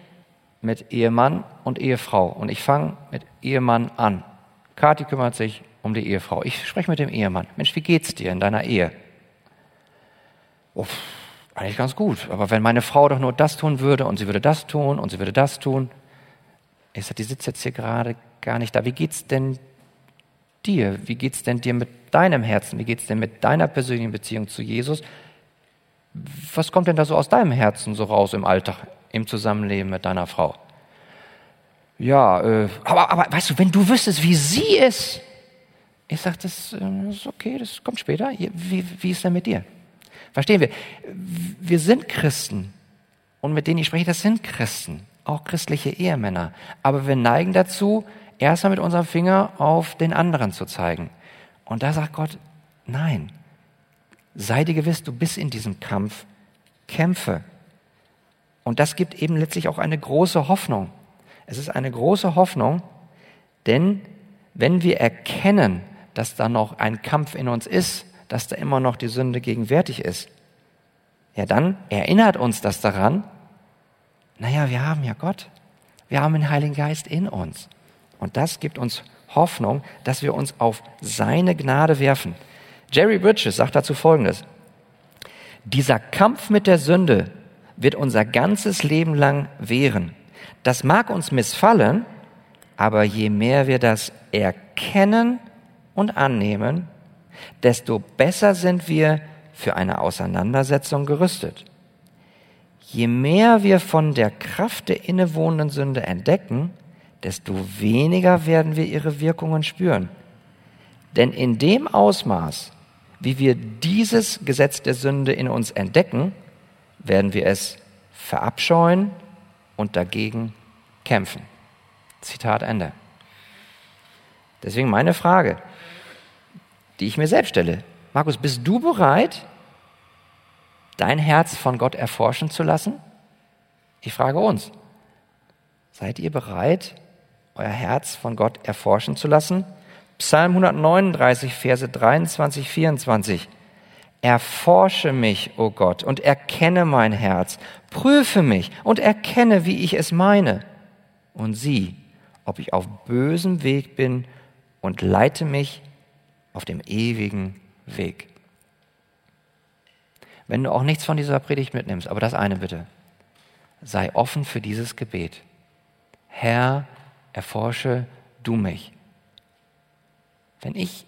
mit Ehemann und Ehefrau und ich fange mit Ehemann an. Kathi kümmert sich um die Ehefrau. Ich spreche mit dem Ehemann. Mensch, wie geht's dir in deiner Ehe? Oh, eigentlich ganz gut. Aber wenn meine Frau doch nur das tun würde und sie würde das tun und sie würde das tun. Ich sage, die sitzt jetzt hier gerade gar nicht da. Wie geht's denn dir? Wie geht's denn dir mit deinem Herzen? Wie geht's denn mit deiner persönlichen Beziehung zu Jesus? Was kommt denn da so aus deinem Herzen so raus im Alltag, im Zusammenleben mit deiner Frau? Ja, äh, aber, aber weißt du, wenn du wüsstest, wie sie ist, ich sage, das äh, ist okay, das kommt später. Wie, wie ist denn mit dir? Verstehen wir? Wir sind Christen. Und mit denen ich spreche, das sind Christen. Auch christliche Ehemänner. Aber wir neigen dazu, erstmal mit unserem Finger auf den anderen zu zeigen. Und da sagt Gott, nein. Sei dir gewiss, du bist in diesem Kampf. Kämpfe. Und das gibt eben letztlich auch eine große Hoffnung. Es ist eine große Hoffnung, denn wenn wir erkennen, dass da noch ein Kampf in uns ist, dass da immer noch die Sünde gegenwärtig ist, ja dann erinnert uns das daran, naja, wir haben ja Gott, wir haben den Heiligen Geist in uns. Und das gibt uns Hoffnung, dass wir uns auf seine Gnade werfen. Jerry Bridges sagt dazu Folgendes. Dieser Kampf mit der Sünde wird unser ganzes Leben lang währen. Das mag uns missfallen, aber je mehr wir das erkennen und annehmen, desto besser sind wir für eine Auseinandersetzung gerüstet. Je mehr wir von der Kraft der innewohnenden Sünde entdecken, desto weniger werden wir ihre Wirkungen spüren. Denn in dem Ausmaß, wie wir dieses Gesetz der Sünde in uns entdecken, werden wir es verabscheuen und dagegen kämpfen. Zitat Ende. Deswegen meine Frage, die ich mir selbst stelle. Markus, bist du bereit, dein Herz von Gott erforschen zu lassen? Ich frage uns. Seid ihr bereit, euer Herz von Gott erforschen zu lassen? Psalm 139, Verse 23, 24. Erforsche mich, o oh Gott, und erkenne mein Herz. Prüfe mich und erkenne, wie ich es meine. Und sieh, ob ich auf bösem Weg bin und leite mich auf dem ewigen Weg. Wenn du auch nichts von dieser Predigt mitnimmst, aber das eine bitte, sei offen für dieses Gebet. Herr, erforsche du mich. Wenn ich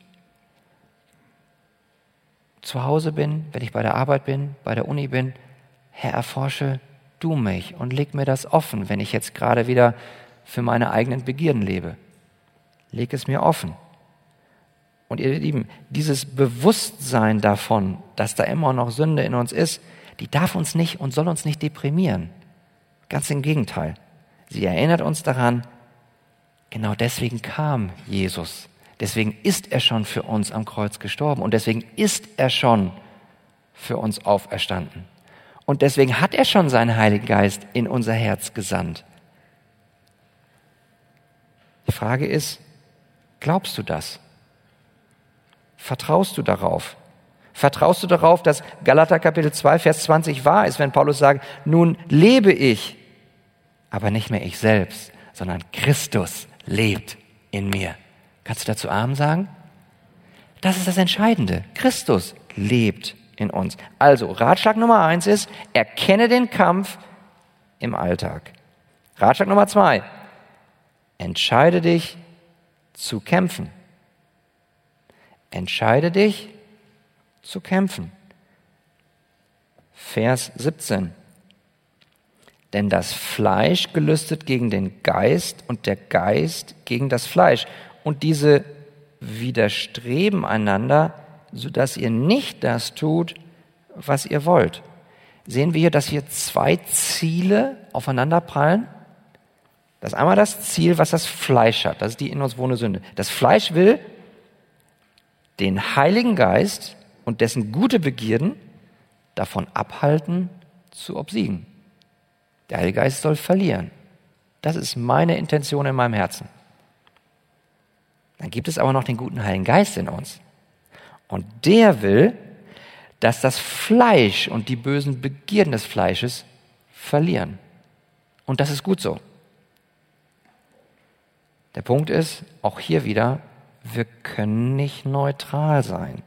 zu Hause bin, wenn ich bei der Arbeit bin, bei der Uni bin, Herr, erforsche du mich und leg mir das offen, wenn ich jetzt gerade wieder für meine eigenen Begierden lebe. Leg es mir offen. Und ihr Lieben, dieses Bewusstsein davon, dass da immer noch Sünde in uns ist, die darf uns nicht und soll uns nicht deprimieren. Ganz im Gegenteil. Sie erinnert uns daran, genau deswegen kam Jesus. Deswegen ist er schon für uns am Kreuz gestorben und deswegen ist er schon für uns auferstanden. Und deswegen hat er schon seinen Heiligen Geist in unser Herz gesandt. Die Frage ist, glaubst du das? Vertraust du darauf? Vertraust du darauf, dass Galater Kapitel 2, Vers 20 wahr ist, wenn Paulus sagt, nun lebe ich, aber nicht mehr ich selbst, sondern Christus lebt in mir. Kannst du dazu Arm sagen? Das ist das Entscheidende. Christus lebt in uns. Also, Ratschlag Nummer eins ist, erkenne den Kampf im Alltag. Ratschlag Nummer zwei, entscheide dich zu kämpfen. Entscheide dich zu kämpfen. Vers 17. Denn das Fleisch gelüstet gegen den Geist und der Geist gegen das Fleisch. Und diese widerstreben einander, sodass ihr nicht das tut, was ihr wollt. Sehen wir hier, dass hier zwei Ziele aufeinanderprallen? Das ist einmal das Ziel, was das Fleisch hat. Das ist die in uns wohnende Sünde. Das Fleisch will, den Heiligen Geist und dessen gute Begierden davon abhalten, zu obsiegen. Der Heilige Geist soll verlieren. Das ist meine Intention in meinem Herzen. Dann gibt es aber noch den guten Heiligen Geist in uns. Und der will, dass das Fleisch und die bösen Begierden des Fleisches verlieren. Und das ist gut so. Der Punkt ist, auch hier wieder, wir können nicht neutral sein.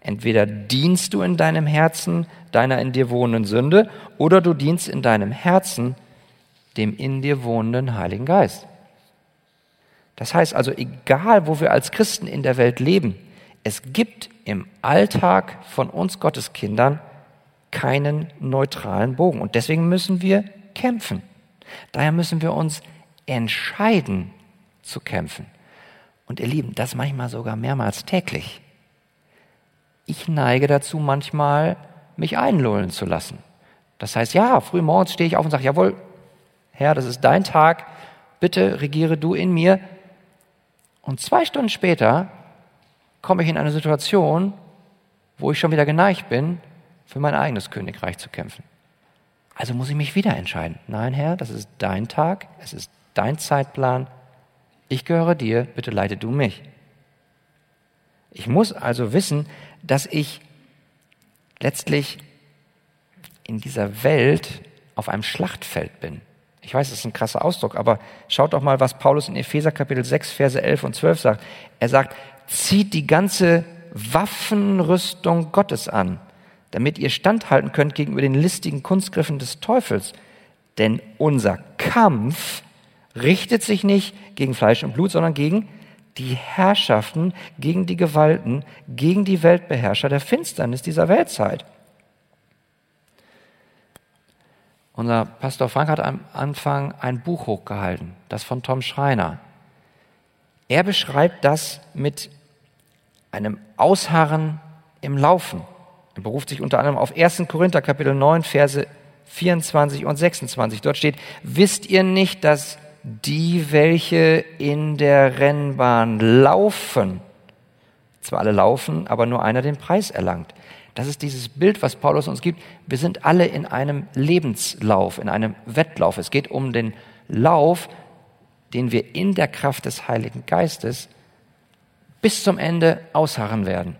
Entweder dienst du in deinem Herzen deiner in dir wohnenden Sünde oder du dienst in deinem Herzen dem in dir wohnenden Heiligen Geist. Das heißt also, egal wo wir als Christen in der Welt leben, es gibt im Alltag von uns Gotteskindern keinen neutralen Bogen. Und deswegen müssen wir kämpfen. Daher müssen wir uns entscheiden zu kämpfen. Und ihr Lieben, das manchmal sogar mehrmals täglich. Ich neige dazu, manchmal mich einlullen zu lassen. Das heißt, ja, früh morgens stehe ich auf und sage, jawohl, Herr, das ist dein Tag, bitte regiere du in mir. Und zwei Stunden später komme ich in eine Situation, wo ich schon wieder geneigt bin, für mein eigenes Königreich zu kämpfen. Also muss ich mich wieder entscheiden. Nein, Herr, das ist dein Tag, es ist dein Zeitplan. Ich gehöre dir, bitte leite du mich. Ich muss also wissen, dass ich letztlich in dieser Welt auf einem Schlachtfeld bin. Ich weiß, das ist ein krasser Ausdruck, aber schaut doch mal, was Paulus in Epheser Kapitel 6, Verse 11 und 12 sagt. Er sagt, zieht die ganze Waffenrüstung Gottes an, damit ihr standhalten könnt gegenüber den listigen Kunstgriffen des Teufels. Denn unser Kampf richtet sich nicht gegen Fleisch und Blut, sondern gegen die Herrschaften, gegen die Gewalten, gegen die Weltbeherrscher der Finsternis dieser Weltzeit. Unser Pastor Frank hat am Anfang ein Buch hochgehalten, das von Tom Schreiner. Er beschreibt das mit einem Ausharren im Laufen. Er beruft sich unter anderem auf 1. Korinther Kapitel 9, Verse 24 und 26. Dort steht, wisst ihr nicht, dass die, welche in der Rennbahn laufen, zwar alle laufen, aber nur einer den Preis erlangt. Das ist dieses Bild, was Paulus uns gibt. Wir sind alle in einem Lebenslauf, in einem Wettlauf. Es geht um den Lauf, den wir in der Kraft des Heiligen Geistes bis zum Ende ausharren werden,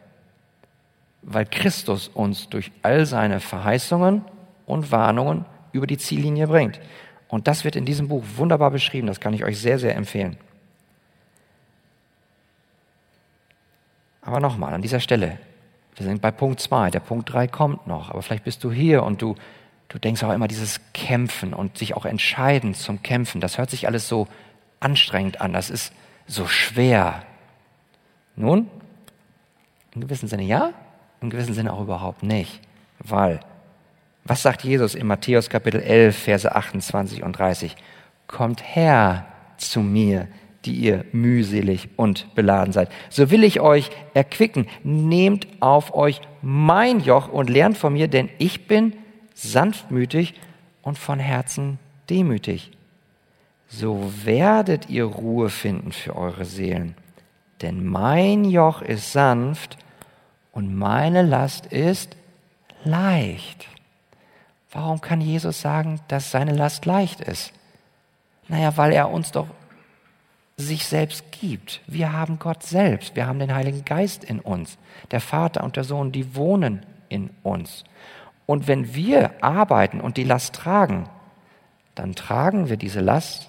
weil Christus uns durch all seine Verheißungen und Warnungen über die Ziellinie bringt. Und das wird in diesem Buch wunderbar beschrieben, das kann ich euch sehr, sehr empfehlen. Aber nochmal an dieser Stelle, wir sind bei Punkt 2, der Punkt 3 kommt noch, aber vielleicht bist du hier und du, du denkst auch immer dieses Kämpfen und sich auch entscheiden zum Kämpfen, das hört sich alles so anstrengend an, das ist so schwer. Nun, in gewissem Sinne ja, in gewissem Sinne auch überhaupt nicht. Weil, was sagt Jesus in Matthäus Kapitel 11, Verse 28 und 30? Kommt her zu mir, die ihr mühselig und beladen seid. So will ich euch erquicken. Nehmt auf euch mein Joch und lernt von mir, denn ich bin sanftmütig und von Herzen demütig. So werdet ihr Ruhe finden für eure Seelen. Denn mein Joch ist sanft und meine Last ist leicht. Warum kann Jesus sagen, dass seine Last leicht ist? Naja, weil er uns doch sich selbst gibt. Wir haben Gott selbst. Wir haben den Heiligen Geist in uns. Der Vater und der Sohn, die wohnen in uns. Und wenn wir arbeiten und die Last tragen, dann tragen wir diese Last,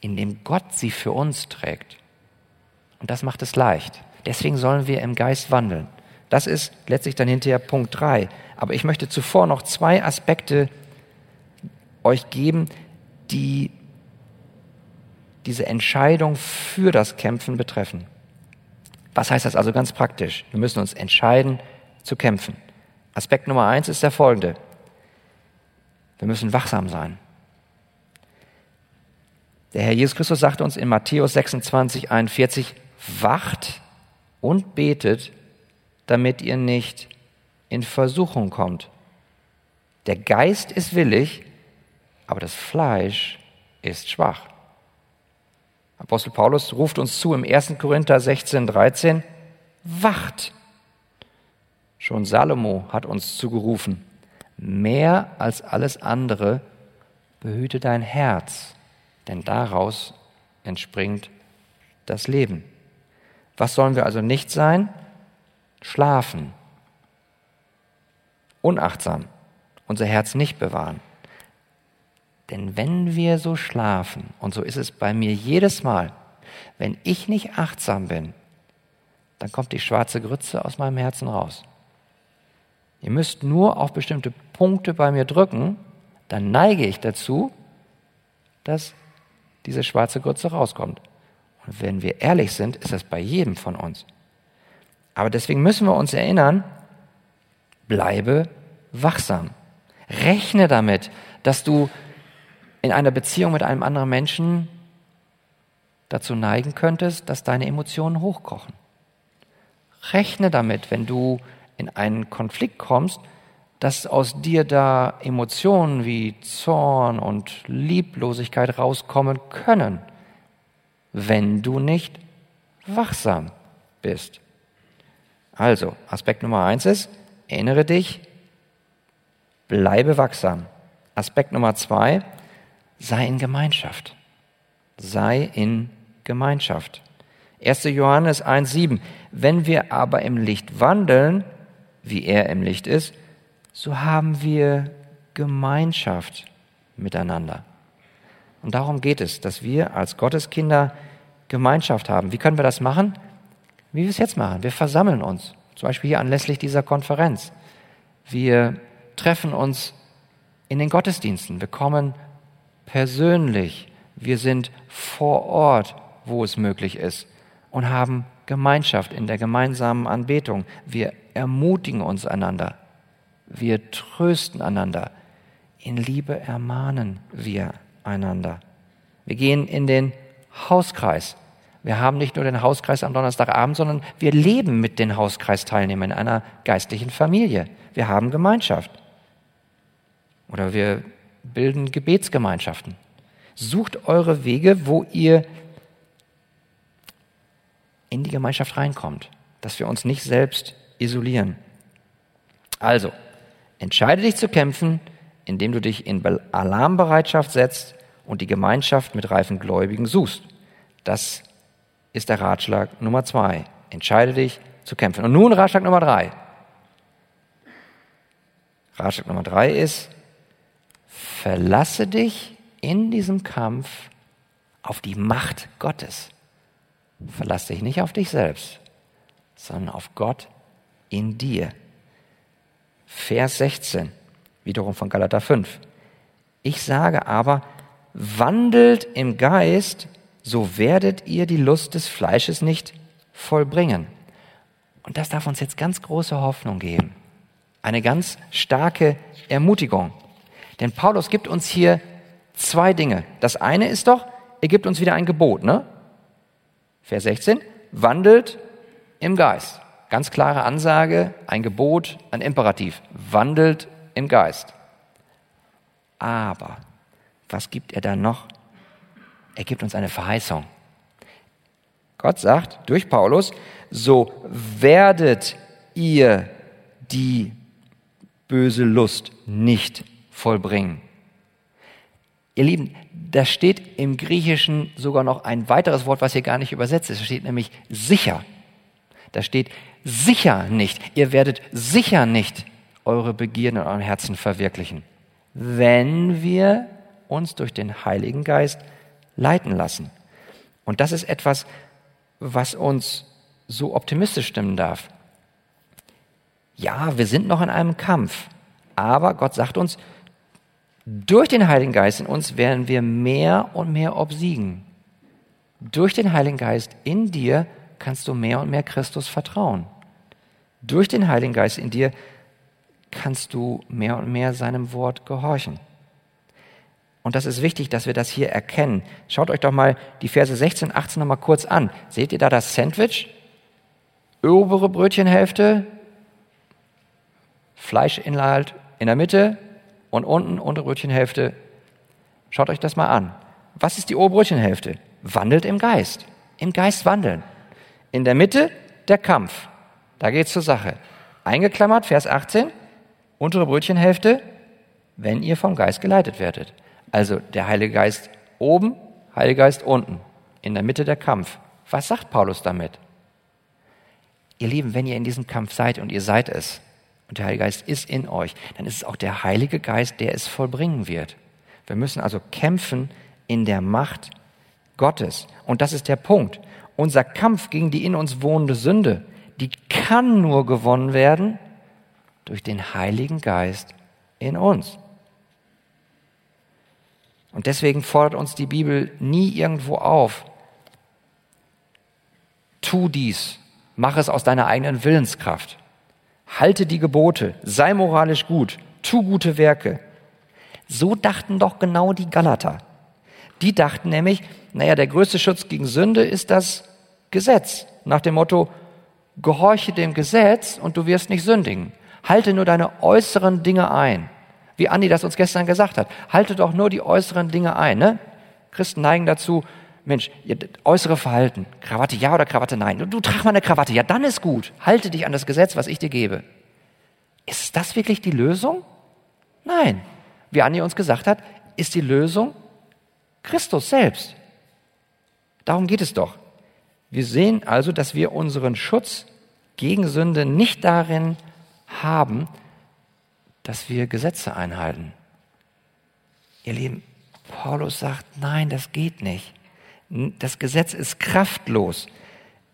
indem Gott sie für uns trägt. Und das macht es leicht. Deswegen sollen wir im Geist wandeln. Das ist letztlich dann hinterher Punkt drei. Aber ich möchte zuvor noch zwei Aspekte euch geben, die diese Entscheidung für das Kämpfen betreffen. Was heißt das also ganz praktisch? Wir müssen uns entscheiden zu kämpfen. Aspekt Nummer eins ist der folgende. Wir müssen wachsam sein. Der Herr Jesus Christus sagte uns in Matthäus 26, 41, wacht und betet, damit ihr nicht in Versuchung kommt. Der Geist ist willig, aber das Fleisch ist schwach. Apostel Paulus ruft uns zu im 1. Korinther 16, 13, wacht. Schon Salomo hat uns zugerufen, mehr als alles andere behüte dein Herz, denn daraus entspringt das Leben. Was sollen wir also nicht sein? Schlafen. Unachtsam. Unser Herz nicht bewahren. Denn wenn wir so schlafen, und so ist es bei mir jedes Mal, wenn ich nicht achtsam bin, dann kommt die schwarze Grütze aus meinem Herzen raus. Ihr müsst nur auf bestimmte Punkte bei mir drücken, dann neige ich dazu, dass diese schwarze Grütze rauskommt. Und wenn wir ehrlich sind, ist das bei jedem von uns. Aber deswegen müssen wir uns erinnern, bleibe wachsam. Rechne damit, dass du in einer Beziehung mit einem anderen Menschen dazu neigen könntest, dass deine Emotionen hochkochen. Rechne damit, wenn du in einen Konflikt kommst, dass aus dir da Emotionen wie Zorn und Lieblosigkeit rauskommen können, wenn du nicht wachsam bist. Also, Aspekt Nummer eins ist, erinnere dich, bleibe wachsam. Aspekt Nummer zwei, sei in Gemeinschaft. Sei in Gemeinschaft. 1. Johannes 1.7. Wenn wir aber im Licht wandeln, wie er im Licht ist, so haben wir Gemeinschaft miteinander. Und darum geht es, dass wir als Gotteskinder Gemeinschaft haben. Wie können wir das machen? Wie wir es jetzt machen. Wir versammeln uns, zum Beispiel hier anlässlich dieser Konferenz. Wir treffen uns in den Gottesdiensten. Wir kommen persönlich. Wir sind vor Ort, wo es möglich ist und haben Gemeinschaft in der gemeinsamen Anbetung. Wir ermutigen uns einander. Wir trösten einander. In Liebe ermahnen wir einander. Wir gehen in den Hauskreis. Wir haben nicht nur den Hauskreis am Donnerstagabend, sondern wir leben mit den Hauskreisteilnehmern in einer geistlichen Familie. Wir haben Gemeinschaft. Oder wir bilden Gebetsgemeinschaften. Sucht eure Wege, wo ihr in die Gemeinschaft reinkommt, dass wir uns nicht selbst isolieren. Also, entscheide dich zu kämpfen, indem du dich in Alarmbereitschaft setzt und die Gemeinschaft mit reifen Gläubigen suchst. Das ist der Ratschlag Nummer zwei. Entscheide dich zu kämpfen. Und nun Ratschlag Nummer drei. Ratschlag Nummer drei ist, verlasse dich in diesem Kampf auf die Macht Gottes. Verlass dich nicht auf dich selbst, sondern auf Gott in dir. Vers 16, wiederum von Galater 5. Ich sage aber, wandelt im Geist, so werdet ihr die Lust des Fleisches nicht vollbringen. Und das darf uns jetzt ganz große Hoffnung geben. Eine ganz starke Ermutigung. Denn Paulus gibt uns hier zwei Dinge. Das eine ist doch, er gibt uns wieder ein Gebot, ne? Vers 16, wandelt im Geist. Ganz klare Ansage, ein Gebot, ein Imperativ. Wandelt im Geist. Aber, was gibt er dann noch? Er gibt uns eine Verheißung. Gott sagt durch Paulus, so werdet ihr die böse Lust nicht vollbringen. Ihr Lieben, da steht im Griechischen sogar noch ein weiteres Wort, was hier gar nicht übersetzt ist. Da steht nämlich sicher. Da steht sicher nicht. Ihr werdet sicher nicht eure Begierden in eurem Herzen verwirklichen, wenn wir uns durch den Heiligen Geist leiten lassen. Und das ist etwas, was uns so optimistisch stimmen darf. Ja, wir sind noch in einem Kampf, aber Gott sagt uns, durch den Heiligen Geist in uns werden wir mehr und mehr obsiegen. Durch den Heiligen Geist in dir kannst du mehr und mehr Christus vertrauen. Durch den Heiligen Geist in dir kannst du mehr und mehr seinem Wort gehorchen. Und das ist wichtig, dass wir das hier erkennen. Schaut euch doch mal die Verse 16, 18 nochmal kurz an. Seht ihr da das Sandwich? Obere Brötchenhälfte, Fleischinhalt in der Mitte, und unten untere Brötchenhälfte, schaut euch das mal an. Was ist die Oberbrötchenhälfte? Wandelt im Geist. Im Geist wandeln. In der Mitte der Kampf. Da geht's zur Sache. Eingeklammert, Vers 18, untere Brötchenhälfte, wenn ihr vom Geist geleitet werdet. Also der Heilige Geist oben, Heilige Geist unten. In der Mitte der Kampf. Was sagt Paulus damit? Ihr Lieben, wenn ihr in diesem Kampf seid und ihr seid es, und der Heilige Geist ist in euch, dann ist es auch der Heilige Geist, der es vollbringen wird. Wir müssen also kämpfen in der Macht Gottes. Und das ist der Punkt. Unser Kampf gegen die in uns wohnende Sünde, die kann nur gewonnen werden durch den Heiligen Geist in uns. Und deswegen fordert uns die Bibel nie irgendwo auf, tu dies, mach es aus deiner eigenen Willenskraft. Halte die Gebote, sei moralisch gut, tu gute Werke. So dachten doch genau die Galater. Die dachten nämlich, naja, der größte Schutz gegen Sünde ist das Gesetz. Nach dem Motto, gehorche dem Gesetz und du wirst nicht sündigen. Halte nur deine äußeren Dinge ein. Wie Andi das uns gestern gesagt hat. Halte doch nur die äußeren Dinge ein. Ne? Christen neigen dazu, Mensch, äußere Verhalten, Krawatte ja oder Krawatte nein. Du, du trag mal eine Krawatte, ja, dann ist gut. Halte dich an das Gesetz, was ich dir gebe. Ist das wirklich die Lösung? Nein. Wie Andi uns gesagt hat, ist die Lösung Christus selbst. Darum geht es doch. Wir sehen also, dass wir unseren Schutz gegen Sünde nicht darin haben, dass wir Gesetze einhalten. Ihr Lieben, Paulus sagt, nein, das geht nicht. Das Gesetz ist kraftlos.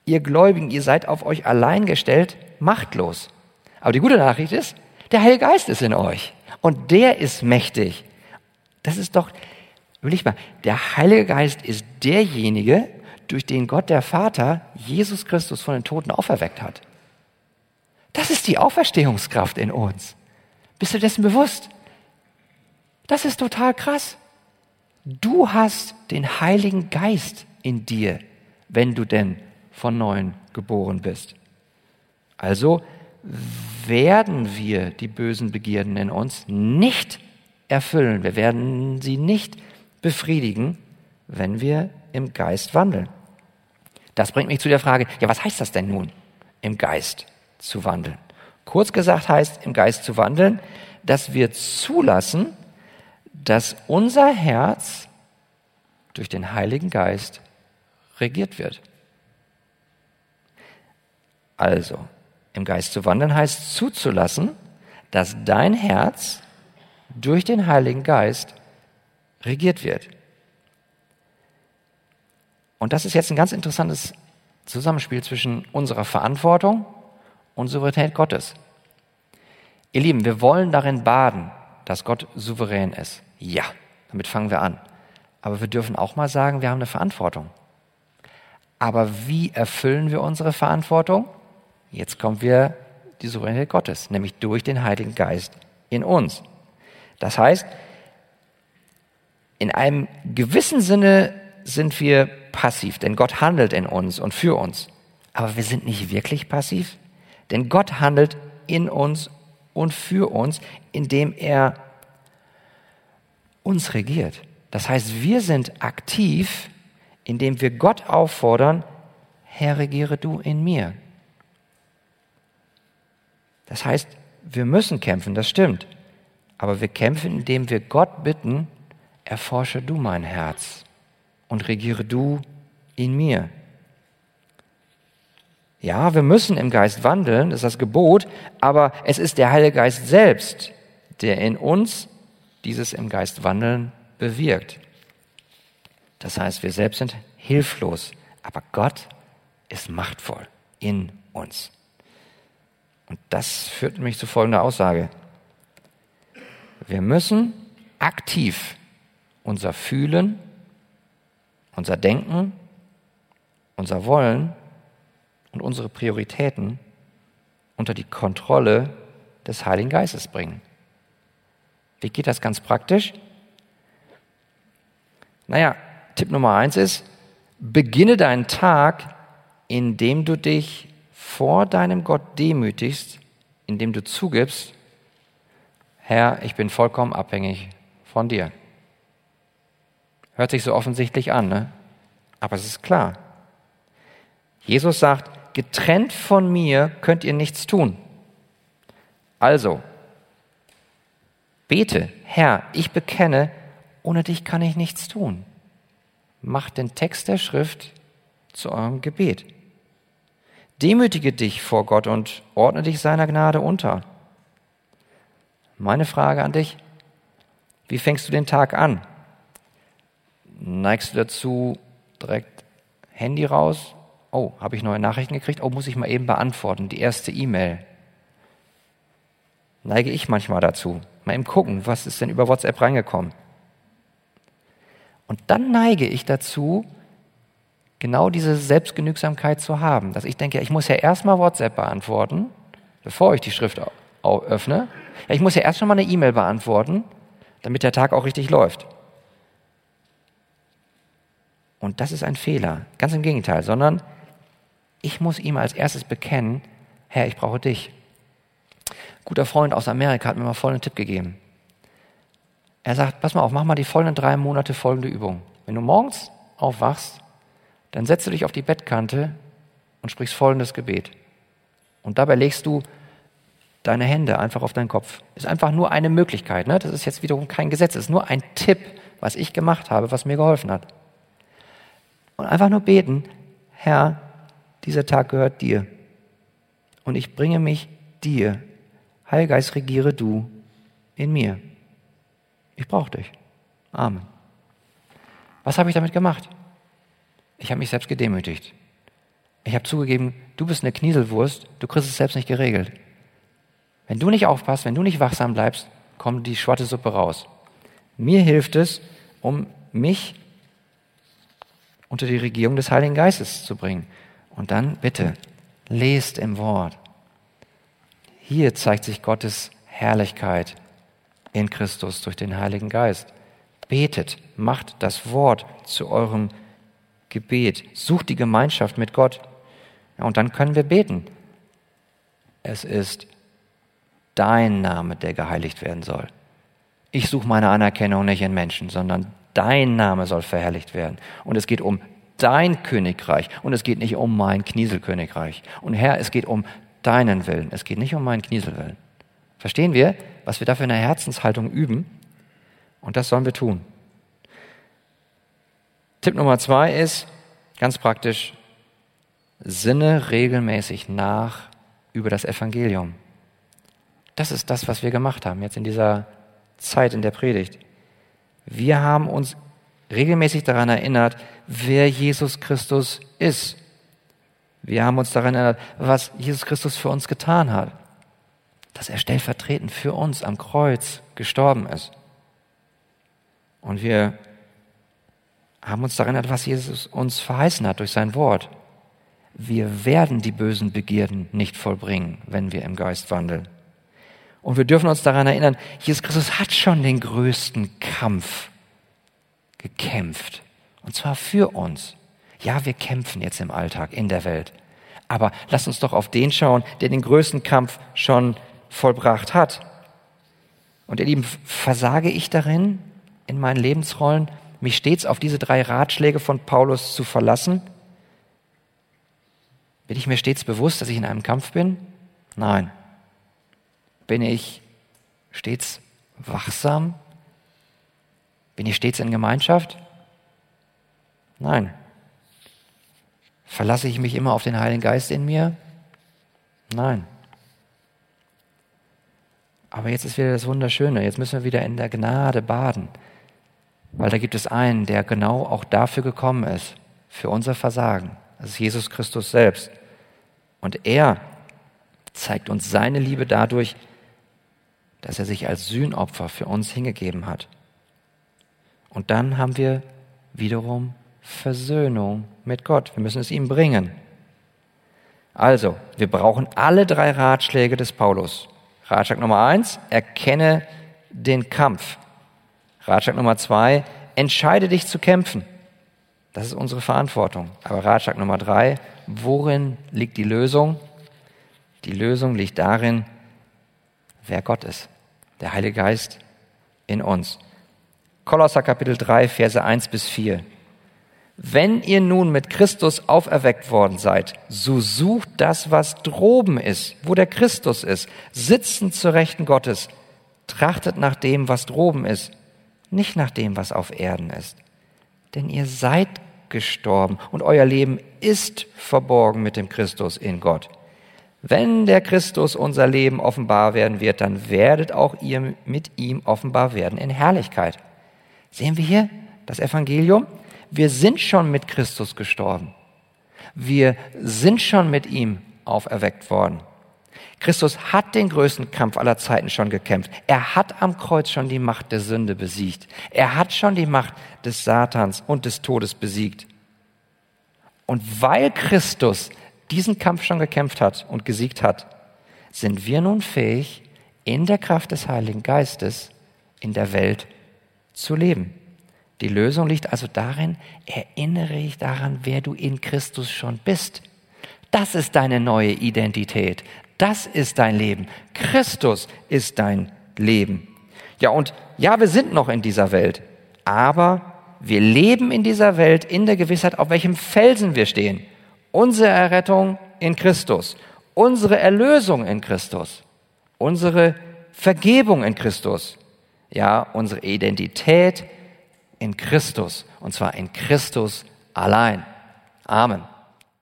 Ihr Gläubigen, ihr seid auf euch allein gestellt, machtlos. Aber die gute Nachricht ist, der Heilige Geist ist in euch. Und der ist mächtig. Das ist doch, will ich mal, der Heilige Geist ist derjenige, durch den Gott der Vater Jesus Christus von den Toten auferweckt hat. Das ist die Auferstehungskraft in uns. Bist du dessen bewusst? Das ist total krass. Du hast den Heiligen Geist in dir, wenn du denn von neuem geboren bist. Also werden wir die bösen Begierden in uns nicht erfüllen. Wir werden sie nicht befriedigen, wenn wir im Geist wandeln. Das bringt mich zu der Frage, ja, was heißt das denn nun, im Geist zu wandeln? Kurz gesagt heißt, im Geist zu wandeln, dass wir zulassen, dass unser Herz durch den Heiligen Geist regiert wird. Also, im Geist zu wandeln heißt zuzulassen, dass dein Herz durch den Heiligen Geist regiert wird. Und das ist jetzt ein ganz interessantes Zusammenspiel zwischen unserer Verantwortung und Souveränität Gottes. Ihr Lieben, wir wollen darin baden, dass Gott souverän ist. Ja, damit fangen wir an. Aber wir dürfen auch mal sagen, wir haben eine Verantwortung. Aber wie erfüllen wir unsere Verantwortung? Jetzt kommen wir die Souveränität Gottes, nämlich durch den Heiligen Geist in uns. Das heißt, in einem gewissen Sinne sind wir passiv, denn Gott handelt in uns und für uns. Aber wir sind nicht wirklich passiv, denn Gott handelt in uns und für uns, indem er uns regiert. Das heißt, wir sind aktiv, indem wir Gott auffordern, Herr, regiere du in mir. Das heißt, wir müssen kämpfen, das stimmt. Aber wir kämpfen, indem wir Gott bitten, erforsche du mein Herz und regiere du in mir. Ja, wir müssen im Geist wandeln, das ist das Gebot, aber es ist der Heilige Geist selbst, der in uns dieses im Geist wandeln bewirkt. Das heißt, wir selbst sind hilflos, aber Gott ist machtvoll in uns. Und das führt mich zu folgender Aussage. Wir müssen aktiv unser Fühlen, unser Denken, unser Wollen und unsere Prioritäten unter die Kontrolle des Heiligen Geistes bringen. Wie geht das ganz praktisch? Naja, Tipp Nummer eins ist, beginne deinen Tag, indem du dich vor deinem Gott demütigst, indem du zugibst, Herr, ich bin vollkommen abhängig von dir. Hört sich so offensichtlich an, ne? aber es ist klar. Jesus sagt, getrennt von mir könnt ihr nichts tun. Also, bete, Herr, ich bekenne, ohne dich kann ich nichts tun. Macht den Text der Schrift zu eurem Gebet. Demütige dich vor Gott und ordne dich seiner Gnade unter. Meine Frage an dich, wie fängst du den Tag an? Neigst du dazu, direkt Handy raus? Oh, habe ich neue Nachrichten gekriegt? Oh, muss ich mal eben beantworten, die erste E-Mail. Neige ich manchmal dazu. Mal eben gucken, was ist denn über WhatsApp reingekommen? Und dann neige ich dazu, genau diese Selbstgenügsamkeit zu haben, dass ich denke, ich muss ja erstmal WhatsApp beantworten, bevor ich die Schrift öffne. Ja, ich muss ja erst schon mal eine E-Mail beantworten, damit der Tag auch richtig läuft. Und das ist ein Fehler, ganz im Gegenteil, sondern ich muss ihm als erstes bekennen, Herr, ich brauche dich. Guter Freund aus Amerika hat mir mal folgenden Tipp gegeben. Er sagt, pass mal auf, mach mal die folgenden drei Monate folgende Übung. Wenn du morgens aufwachst, dann setzt du dich auf die Bettkante und sprichst folgendes Gebet. Und dabei legst du deine Hände einfach auf deinen Kopf. Ist einfach nur eine Möglichkeit. Ne? Das ist jetzt wiederum kein Gesetz. Es ist nur ein Tipp, was ich gemacht habe, was mir geholfen hat. Und einfach nur beten, Herr, dieser Tag gehört dir. Und ich bringe mich dir. Heilgeist, regiere du in mir. Ich brauche dich. Amen. Was habe ich damit gemacht? Ich habe mich selbst gedemütigt. Ich habe zugegeben, du bist eine Knieselwurst, du kriegst es selbst nicht geregelt. Wenn du nicht aufpasst, wenn du nicht wachsam bleibst, kommt die schwatte Suppe raus. Mir hilft es, um mich unter die Regierung des Heiligen Geistes zu bringen. Und dann bitte, lest im Wort. Hier zeigt sich Gottes Herrlichkeit in Christus durch den Heiligen Geist. Betet, macht das Wort zu eurem Gebet, sucht die Gemeinschaft mit Gott. Ja, und dann können wir beten. Es ist dein Name, der geheiligt werden soll. Ich suche meine Anerkennung nicht in Menschen, sondern dein Name soll verherrlicht werden. Und es geht um dein Königreich und es geht nicht um mein Knieselkönigreich. Und Herr, es geht um deinen Willen. Es geht nicht um meinen Knieselwillen. Verstehen wir, was wir da für eine Herzenshaltung üben? Und das sollen wir tun. Tipp Nummer zwei ist, ganz praktisch, sinne regelmäßig nach über das Evangelium. Das ist das, was wir gemacht haben jetzt in dieser Zeit in der Predigt. Wir haben uns regelmäßig daran erinnert, wer Jesus Christus ist. Wir haben uns daran erinnert, was Jesus Christus für uns getan hat. Dass er stellvertretend für uns am Kreuz gestorben ist. Und wir haben uns daran erinnert, was Jesus uns verheißen hat durch sein Wort. Wir werden die bösen Begierden nicht vollbringen, wenn wir im Geist wandeln. Und wir dürfen uns daran erinnern, Jesus Christus hat schon den größten Kampf gekämpft. Und zwar für uns. Ja, wir kämpfen jetzt im Alltag, in der Welt. Aber lass uns doch auf den schauen, der den größten Kampf schon vollbracht hat. Und ihr Lieben, versage ich darin, in meinen Lebensrollen, mich stets auf diese drei Ratschläge von Paulus zu verlassen? Bin ich mir stets bewusst, dass ich in einem Kampf bin? Nein. Bin ich stets wachsam? Bin ich stets in Gemeinschaft? Nein. Verlasse ich mich immer auf den Heiligen Geist in mir? Nein. Aber jetzt ist wieder das Wunderschöne. Jetzt müssen wir wieder in der Gnade baden. Weil da gibt es einen, der genau auch dafür gekommen ist, für unser Versagen. Das ist Jesus Christus selbst. Und er zeigt uns seine Liebe dadurch, dass er sich als Sühnopfer für uns hingegeben hat. Und dann haben wir wiederum Versöhnung mit Gott. Wir müssen es ihm bringen. Also, wir brauchen alle drei Ratschläge des Paulus. Ratschlag Nummer eins, erkenne den Kampf. Ratschlag Nummer zwei, entscheide dich zu kämpfen. Das ist unsere Verantwortung. Aber Ratschlag Nummer drei, worin liegt die Lösung? Die Lösung liegt darin, wer Gott ist. Der Heilige Geist in uns. Kolosser Kapitel 3, Verse 1 bis 4. Wenn ihr nun mit Christus auferweckt worden seid, so sucht das, was droben ist, wo der Christus ist, sitzend zur Rechten Gottes. Trachtet nach dem, was droben ist, nicht nach dem, was auf Erden ist. Denn ihr seid gestorben und euer Leben ist verborgen mit dem Christus in Gott. Wenn der Christus unser Leben offenbar werden wird, dann werdet auch ihr mit ihm offenbar werden in Herrlichkeit. Sehen wir hier das Evangelium? Wir sind schon mit Christus gestorben. Wir sind schon mit ihm auferweckt worden. Christus hat den größten Kampf aller Zeiten schon gekämpft. Er hat am Kreuz schon die Macht der Sünde besiegt. Er hat schon die Macht des Satans und des Todes besiegt. Und weil Christus diesen Kampf schon gekämpft hat und gesiegt hat, sind wir nun fähig, in der Kraft des Heiligen Geistes in der Welt zu leben. Die Lösung liegt also darin, erinnere dich daran, wer du in Christus schon bist. Das ist deine neue Identität. Das ist dein Leben. Christus ist dein Leben. Ja, und ja, wir sind noch in dieser Welt, aber wir leben in dieser Welt in der Gewissheit, auf welchem Felsen wir stehen. Unsere Errettung in Christus, unsere Erlösung in Christus, unsere Vergebung in Christus, ja, unsere Identität in Christus, und zwar in Christus allein. Amen.